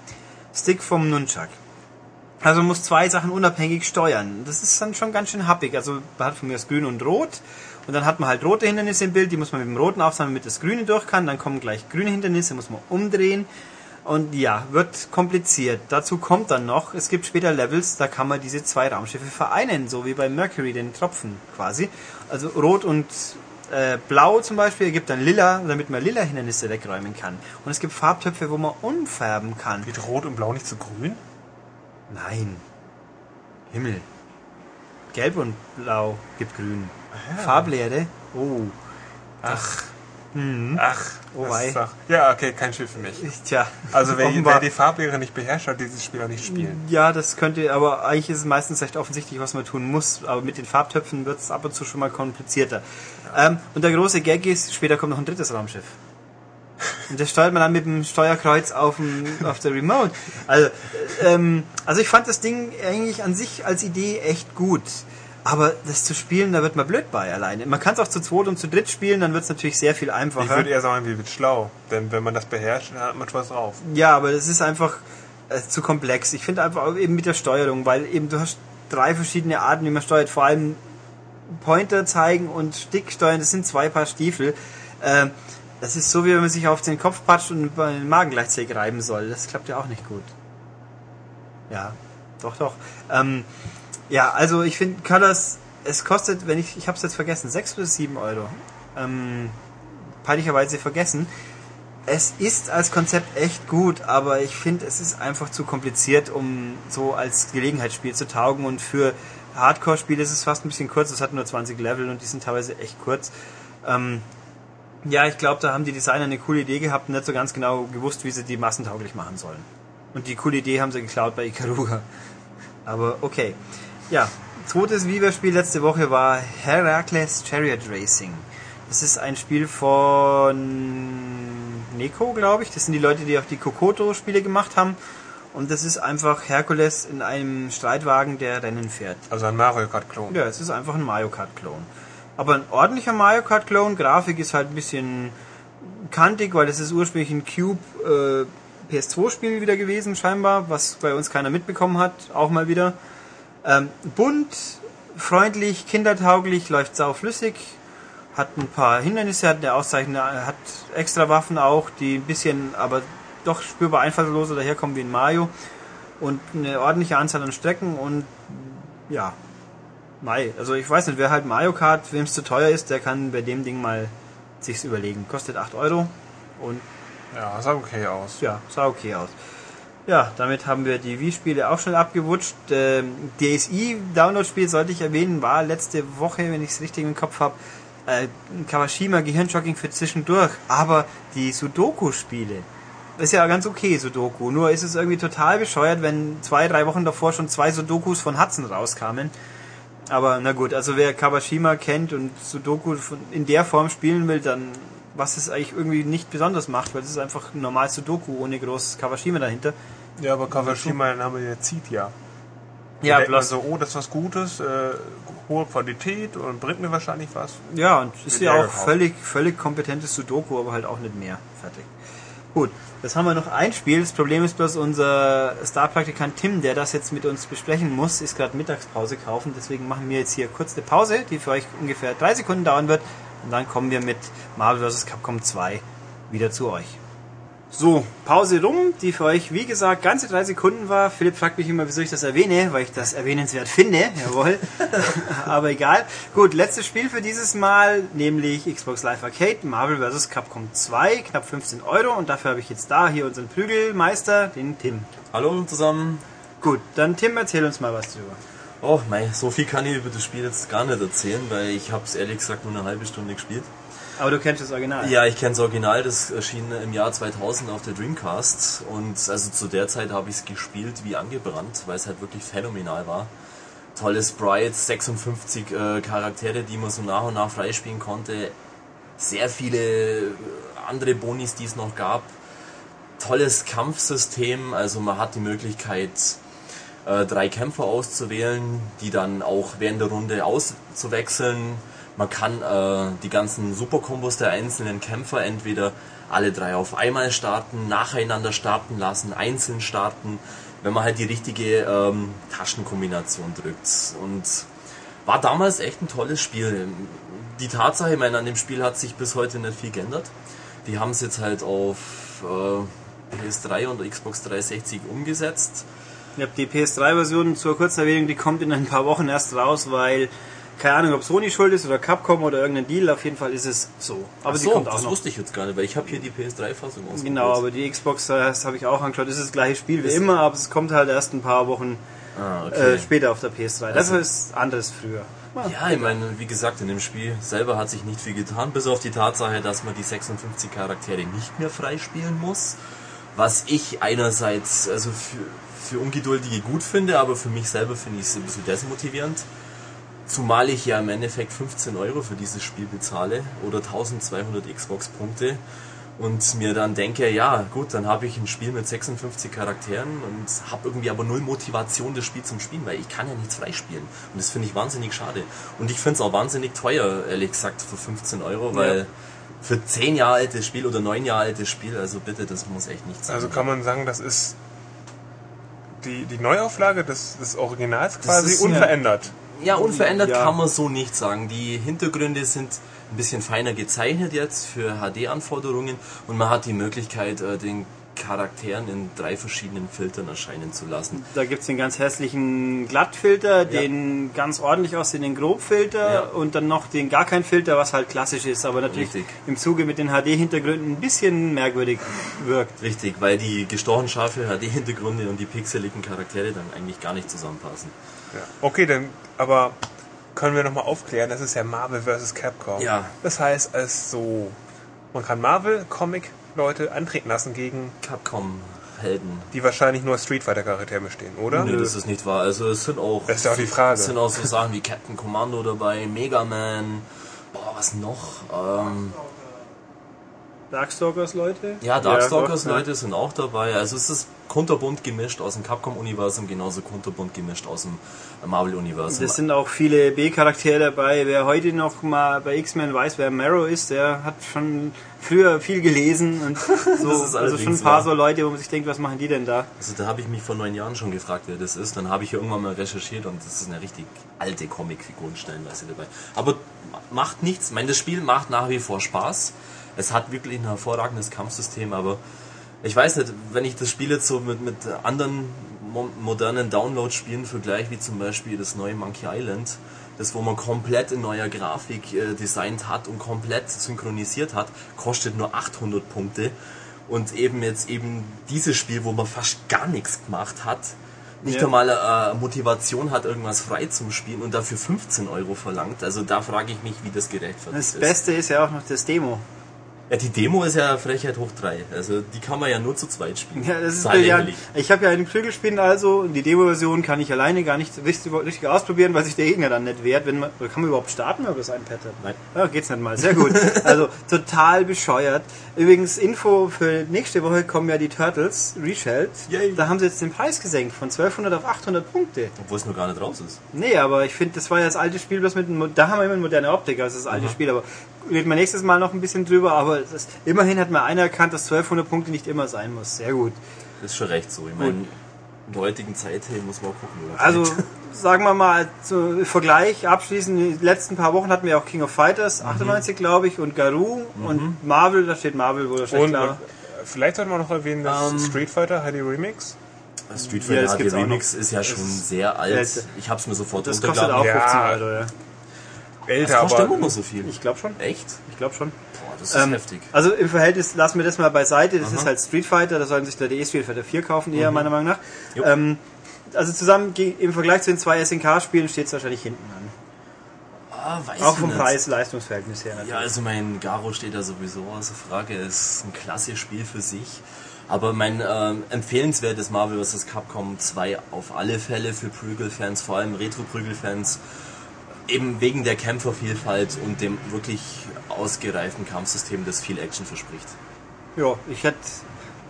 Stick vom Nunchuck. Also man muss zwei Sachen unabhängig steuern. Das ist dann schon ganz schön happig. Also man hat von mir das Grün und Rot. Und dann hat man halt rote Hindernisse im Bild, die muss man mit dem Roten aufsammeln, damit das Grüne durch kann. Dann kommen gleich grüne Hindernisse, muss man umdrehen. Und ja, wird kompliziert. Dazu kommt dann noch, es gibt später Levels, da kann man diese zwei Raumschiffe vereinen, so wie bei Mercury, den Tropfen quasi. Also Rot und äh, Blau zum Beispiel ergibt dann Lila, damit man lila Hindernisse wegräumen kann. Und es gibt Farbtöpfe, wo man umfärben kann. Wird Rot und Blau nicht zu grün? Nein. Himmel. Gelb und Blau gibt Grün. Farblehre? Oh. Ach. Hm. Ach. Oh wei. doch- Ja, okay, kein Spiel für mich. Tja. Also wer, wer die Farblehre nicht beherrscht, hat dieses Spiel auch nicht spielen. Ja, das könnte, aber eigentlich ist es meistens recht offensichtlich, was man tun muss. Aber mit den Farbtöpfen wird es ab und zu schon mal komplizierter. Ähm, und der große Gag ist, später kommt noch ein drittes Raumschiff. Und das steuert man dann mit dem Steuerkreuz auf, dem, auf der Remote. Also, äh, ähm, also ich fand das Ding eigentlich an sich als Idee echt gut. Aber das zu spielen, da wird man blöd bei alleine. Man kann es auch zu zweit und zu dritt spielen, dann wird es natürlich sehr viel Ich einfacher. würde eher sagen, wie wird schlau. Denn wenn man das beherrscht, dann hat man schon was drauf. Ja, aber das ist einfach äh, zu komplex. Ich finde einfach auch eben mit der Steuerung, weil eben du hast drei verschiedene Arten, wie man steuert. Vor allem Pointer zeigen und Stick steuern, das sind zwei Paar Stiefel. Ähm, das ist so, wie wenn man sich auf den Kopf patscht und den Magen gleichzeitig reiben soll. Das klappt ja auch nicht gut. Ja, doch, doch. Ähm, ja, also ich finde Colors, es kostet, wenn ich, ich habe es jetzt vergessen, 6 oder 7 Euro. Ähm, peinlicherweise vergessen. Es ist als Konzept echt gut, aber ich finde, es ist einfach zu kompliziert, um so als Gelegenheitsspiel zu taugen. Und für Hardcore-Spiele ist es fast ein bisschen kurz. Es hat nur 20 Level und die sind teilweise echt kurz. Ähm, ja, ich glaube, da haben die Designer eine coole Idee gehabt und nicht so ganz genau gewusst, wie sie die massentauglich machen sollen. Und die coole Idee haben sie geklaut bei Ikaruga. Aber okay. Ja, zweites Viva-Spiel letzte Woche war Heracles Chariot Racing. Das ist ein Spiel von Neko, glaube ich. Das sind die Leute, die auch die Kokoto-Spiele gemacht haben. Und das ist einfach Herkules in einem Streitwagen, der Rennen fährt. Also ein Mario Kart-Klon. Ja, es ist einfach ein Mario Kart-Klon. Aber ein ordentlicher Mario Kart-Klon. Grafik ist halt ein bisschen kantig, weil das ist ursprünglich ein Cube äh, PS2-Spiel wieder gewesen, scheinbar, was bei uns keiner mitbekommen hat, auch mal wieder. Ähm, bunt, freundlich, kindertauglich, läuft sauflüssig, hat ein paar Hindernisse, hat eine Auszeichnung, hat extra Waffen auch, die ein bisschen, aber doch spürbar einfallsloser daherkommen wie in Mario und eine ordentliche Anzahl an Strecken und ja, Mai. Also ich weiß nicht, wer halt Mario Kart, wem es zu teuer ist, der kann bei dem Ding mal sich's überlegen. Kostet 8 Euro und Ja, sah okay aus. ja, sah okay aus. Ja, damit haben wir die Wii-Spiele auch schnell abgewutscht. Ähm, DSI-Download-Spiel sollte ich erwähnen, war letzte Woche, wenn ich es richtig im Kopf habe, äh, Kawashima Gehirnjogging für zwischendurch. Aber die Sudoku-Spiele, ist ja ganz okay, Sudoku. Nur ist es irgendwie total bescheuert, wenn zwei, drei Wochen davor schon zwei Sudokus von Hudson rauskamen. Aber na gut, also wer Kawashima kennt und Sudoku in der Form spielen will, dann was es eigentlich irgendwie nicht besonders macht, weil es ist einfach ein normales Sudoku ohne groß Kawashima dahinter. Ja, aber Kawashima, der Name, der zieht ja. Ja, bloß, so, oh, das ist was Gutes, äh, hohe Qualität und bringt mir wahrscheinlich was. ja, und ist ja auch gekauft. völlig, völlig kompetentes Sudoku, aber halt auch nicht mehr. Fertig. Gut, jetzt haben wir noch ein Spiel. Das Problem ist bloß, unser Star-Praktikant Tim, der das jetzt mit uns besprechen muss, ist gerade Mittagspause kaufen. Deswegen machen wir jetzt hier kurz eine Pause, die für euch ungefähr drei Sekunden dauern wird. Und dann kommen wir mit Marvel vs. Capcom 2 wieder zu euch. So, Pause rum, die für euch, wie gesagt, ganze drei Sekunden war. Philipp fragt mich immer, wieso ich das erwähne, weil ich das erwähnenswert finde. Jawohl. Aber egal. Gut, letztes Spiel für dieses Mal, nämlich Xbox Live Arcade, Marvel vs. Capcom 2, knapp 15 Euro. Und dafür habe ich jetzt da hier unseren Prügelmeister, den Tim. Hallo zusammen. Gut, dann Tim, erzähl uns mal was drüber. Oh, mei, so viel kann ich über das Spiel jetzt gar nicht erzählen, weil ich habe es ehrlich gesagt nur eine halbe Stunde gespielt. Aber du kennst das Original. Ja, ich kenne das Original, das erschien im Jahr 2000 auf der Dreamcast und also zu der Zeit habe ich es gespielt wie angebrannt, weil es halt wirklich phänomenal war. Tolle Sprites, 56 äh, Charaktere, die man so nach und nach freispielen konnte, sehr viele äh, andere Bonis, die es noch gab. tolles Kampfsystem, also man hat die Möglichkeit, äh, drei Kämpfer auszuwählen, die dann auch während der Runde auszuwechseln. Man kann äh, die ganzen Superkombos der einzelnen Kämpfer entweder alle drei auf einmal starten, nacheinander starten lassen, einzeln starten, wenn man halt die richtige ähm, Taschenkombination drückt. Und war damals echt ein tolles Spiel. Die Tatsache, ich meine, an dem Spiel hat sich bis heute nicht viel geändert. Die haben es jetzt halt auf äh, PS3 und Xbox 360 umgesetzt. Ich habe die PS3-Version zur Kurzerwähnung, die kommt in ein paar Wochen erst raus, weil keine Ahnung, ob Sony schuld ist oder Capcom oder irgendein Deal, auf jeden Fall ist es so. Aber Ach so, kommt auch das noch. wusste ich jetzt gar nicht, weil ich habe hier die PS3-Fassung ausprobiert. Genau, aber die Xbox, das habe ich auch angeschaut, das ist das gleiche Spiel wie ist immer, aber es kommt halt erst ein paar Wochen ah, okay. äh, später auf der PS3. Das also, ist anders früher. Ja, ich meine, wie gesagt, in dem Spiel selber hat sich nicht viel getan, bis auf die Tatsache, dass man die 56 Charaktere nicht mehr freispielen muss. Was ich einerseits also für, für Ungeduldige gut finde, aber für mich selber finde ich es ein bisschen desmotivierend. Zumal ich ja im Endeffekt 15 Euro für dieses Spiel bezahle oder 1200 Xbox-Punkte und mir dann denke, ja gut, dann habe ich ein Spiel mit 56 Charakteren und habe irgendwie aber null Motivation, das Spiel zum Spielen, weil ich kann ja nichts freispielen. Und das finde ich wahnsinnig schade. Und ich finde es auch wahnsinnig teuer, ehrlich gesagt, für 15 Euro, weil ja. für 10 Jahre altes Spiel oder 9 Jahre altes Spiel, also bitte, das muss echt nicht sein. Also kann man sagen, das ist die, die Neuauflage des, des Originals quasi unverändert. Ja, unverändert ja. kann man so nicht sagen. Die Hintergründe sind ein bisschen feiner gezeichnet jetzt für HD-Anforderungen und man hat die Möglichkeit, äh, den Charakteren in drei verschiedenen Filtern erscheinen zu lassen. Da gibt es den ganz hässlichen Glattfilter, ja. den ganz ordentlich aussehenden Grobfilter ja. und dann noch den gar kein Filter, was halt klassisch ist, aber natürlich Richtig. im Zuge mit den HD-Hintergründen ein bisschen merkwürdig wirkt. Richtig, weil die gestochen scharfe HD-Hintergründe und die pixeligen Charaktere dann eigentlich gar nicht zusammenpassen. Ja. Okay, dann aber können wir nochmal aufklären, das ist ja Marvel vs. Capcom. Ja. Das heißt, es so, man kann Marvel Comic Leute antreten lassen gegen Capcom Helden. Die wahrscheinlich nur Street Fighter Charaktere bestehen, oder? Nee, das ist nicht wahr. Also es sind auch Das ist ja auch die Frage. Es sind auch so Sachen wie Captain Commando dabei, Mega Man, boah, was noch? Ähm, Darkstalkers Leute? Ja, Darkstalkers ja, Leute sind auch dabei. Also es ist kunterbunt gemischt aus dem Capcom-Universum, genauso kunterbunt gemischt aus dem Marvel-Universum. Es sind auch viele B-Charaktere dabei. Wer heute noch mal bei X-Men weiß, wer Marrow ist, der hat schon früher viel gelesen und so, also schon ein paar so Leute, wo man sich denkt, was machen die denn da? Also da habe ich mich vor neun Jahren schon gefragt, wer das ist. Dann habe ich irgendwann mal recherchiert und das ist eine richtig alte Comicfigur stellenweise dabei. Aber macht nichts. Ich meine, das Spiel macht nach wie vor Spaß es hat wirklich ein hervorragendes Kampfsystem, aber ich weiß nicht, wenn ich das Spiel jetzt so mit, mit anderen modernen Download-Spielen vergleiche, wie zum Beispiel das neue Monkey Island, das wo man komplett in neuer Grafik äh, designt hat und komplett synchronisiert hat, kostet nur 800 Punkte. Und eben jetzt eben dieses Spiel, wo man fast gar nichts gemacht hat, nicht ja. einmal äh, Motivation hat, irgendwas frei zum Spielen und dafür 15 Euro verlangt. Also da frage ich mich, wie das gerechtfertigt ist. Das Beste ist ja auch noch das Demo. Ja, die Demo ist ja Frechheit hoch 3. Also die kann man ja nur zu zweit spielen. Ja, das ist ja, Ich habe ja einen Prügelspiel also und die Demo-Version kann ich alleine gar nicht richtig, richtig ausprobieren, weil sich der Gegner dann nicht wehrt. Wenn man, kann man überhaupt starten, wenn man das iPad hat? Nein. Ja, geht's nicht mal. Sehr gut. Also total bescheuert. Übrigens, Info für nächste Woche kommen ja die Turtles Reshelled. Da haben sie jetzt den Preis gesenkt von 1200 auf 800 Punkte. Obwohl es noch gar nicht raus ist. Nee, aber ich finde, das war ja das alte Spiel, was mit da haben wir immer eine moderne Optik, also das alte Aha. Spiel, aber reden wir nächstes Mal noch ein bisschen drüber, aber ist, immerhin hat mal einer erkannt, dass 1200 Punkte nicht immer sein muss. Sehr gut. Das ist schon recht so. Ich meine, in der heutigen Zeit hey, muss man auch gucken. Also, sagen wir mal, zum Vergleich abschließend, die letzten paar Wochen hatten wir auch King of Fighters, mhm. 98 glaube ich, und Garou mhm. und Marvel, da steht Marvel, wo da steht und, klar. Vielleicht sollte man noch erwähnen, dass um, ähm, Street Fighter HD Remix Street Fighter ja, HD Remix ist ja schon sehr alt. Ich habe es mir sofort Das kostet auch 15 ja. Euro, ja älter. Das kostet immer so viel. Ich glaube schon. Echt? Ich glaube schon. Boah, das ist ähm, heftig. Also im Verhältnis, lassen wir das mal beiseite, das Aha. ist halt Street Fighter, da sollen sich der DS Street Fighter 4 kaufen, eher mhm. meiner Meinung nach. Ähm, also zusammen im Vergleich zu den zwei SNK-Spielen steht es wahrscheinlich hinten an. Ah, Auch vom Preis-Leistungsverhältnis her natürlich. Ja, also mein Garo steht da sowieso außer Frage. Es ist ein klasse Spiel für sich. Aber mein ähm, empfehlenswertes Marvel vs. Capcom 2 auf alle Fälle für Prügelfans, vor allem Retro-Prügelfans eben wegen der Kämpfervielfalt und dem wirklich ausgereiften Kampfsystem, das viel Action verspricht. Ja, ich hätte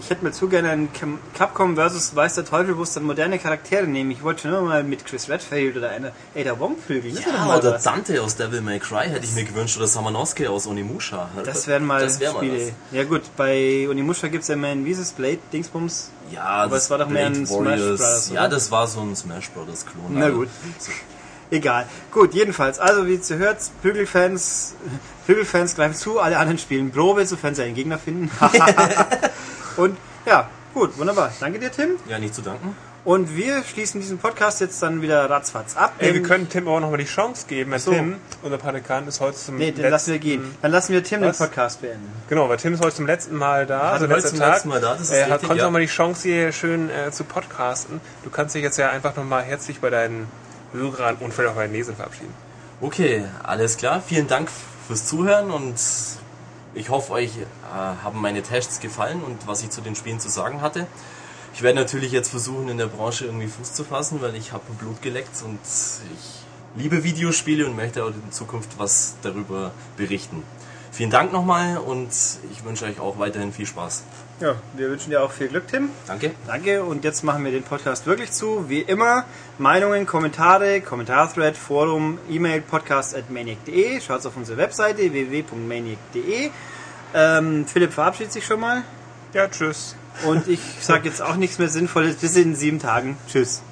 ich hätte mir zu gerne einen Cam- Capcom versus Weiß der Teufel, wo es dann moderne Charaktere nehmen. Ich wollte schon immer mal mit Chris Redfield oder einer Ada wäre doch Ja, mal oder was. Dante aus Devil May Cry hätte ich mir gewünscht oder Samanosuke aus Onimusha. Das wären mal das wär mal Spiele. Ja gut, bei Onimusha gibt es ja immerhin dieses Blade, Dingsbums. Ja, Aber es war doch mehr ein Blade Smash Warriors. Bros., Ja, das war so ein Smash Brothers Klon. Na Also, gut. Egal. Gut, jedenfalls, also wie ihr hört, Prügelfans, Prügelfans greifen zu, alle anderen spielen Probe, sofern sie einen Gegner finden. Und ja, gut, wunderbar. Danke dir, Tim. Ja, nicht zu danken. Und wir schließen diesen Podcast jetzt dann wieder ratzfatz ab. Ey, wir können Tim auch nochmal die Chance geben. so. Tim, unser Praktikant, ist heute zum Nee, den lassen wir gehen. Dann lassen wir Tim Was? den Podcast beenden. Genau, weil Tim ist heute zum letzten Mal da. Also heute zum Tag. letzten Mal da, das ist er hat richtig, konnte ja. nochmal die Chance hier schön äh, zu podcasten. Du kannst dich jetzt ja einfach nochmal herzlich bei deinen Hörern und vielleicht auch bei den Lesern verabschieden. Okay, alles klar. Vielen Dank fürs Zuhören und ich hoffe, euch äh, haben meine Tests gefallen und was ich zu den Spielen zu sagen hatte. Ich werde natürlich jetzt versuchen, in der Branche irgendwie Fuß zu fassen, weil ich habe Blut geleckt und ich liebe Videospiele und möchte auch in Zukunft was darüber berichten. Vielen Dank nochmal und ich wünsche euch auch weiterhin viel Spaß. Ja, wir wünschen dir auch viel Glück, Tim. Danke. Danke und jetzt machen wir den Podcast wirklich zu. Wie immer, Meinungen, Kommentare, Kommentarthread, Forum, E-Mail, podcast at maniac.de. Schaut auf unsere Webseite www.maniac.de. Ähm, Philipp verabschiedet sich schon mal Ja, tschüss. und ich sage jetzt auch nichts mehr Sinnvolles. Bis in sieben Tagen. Tschüss.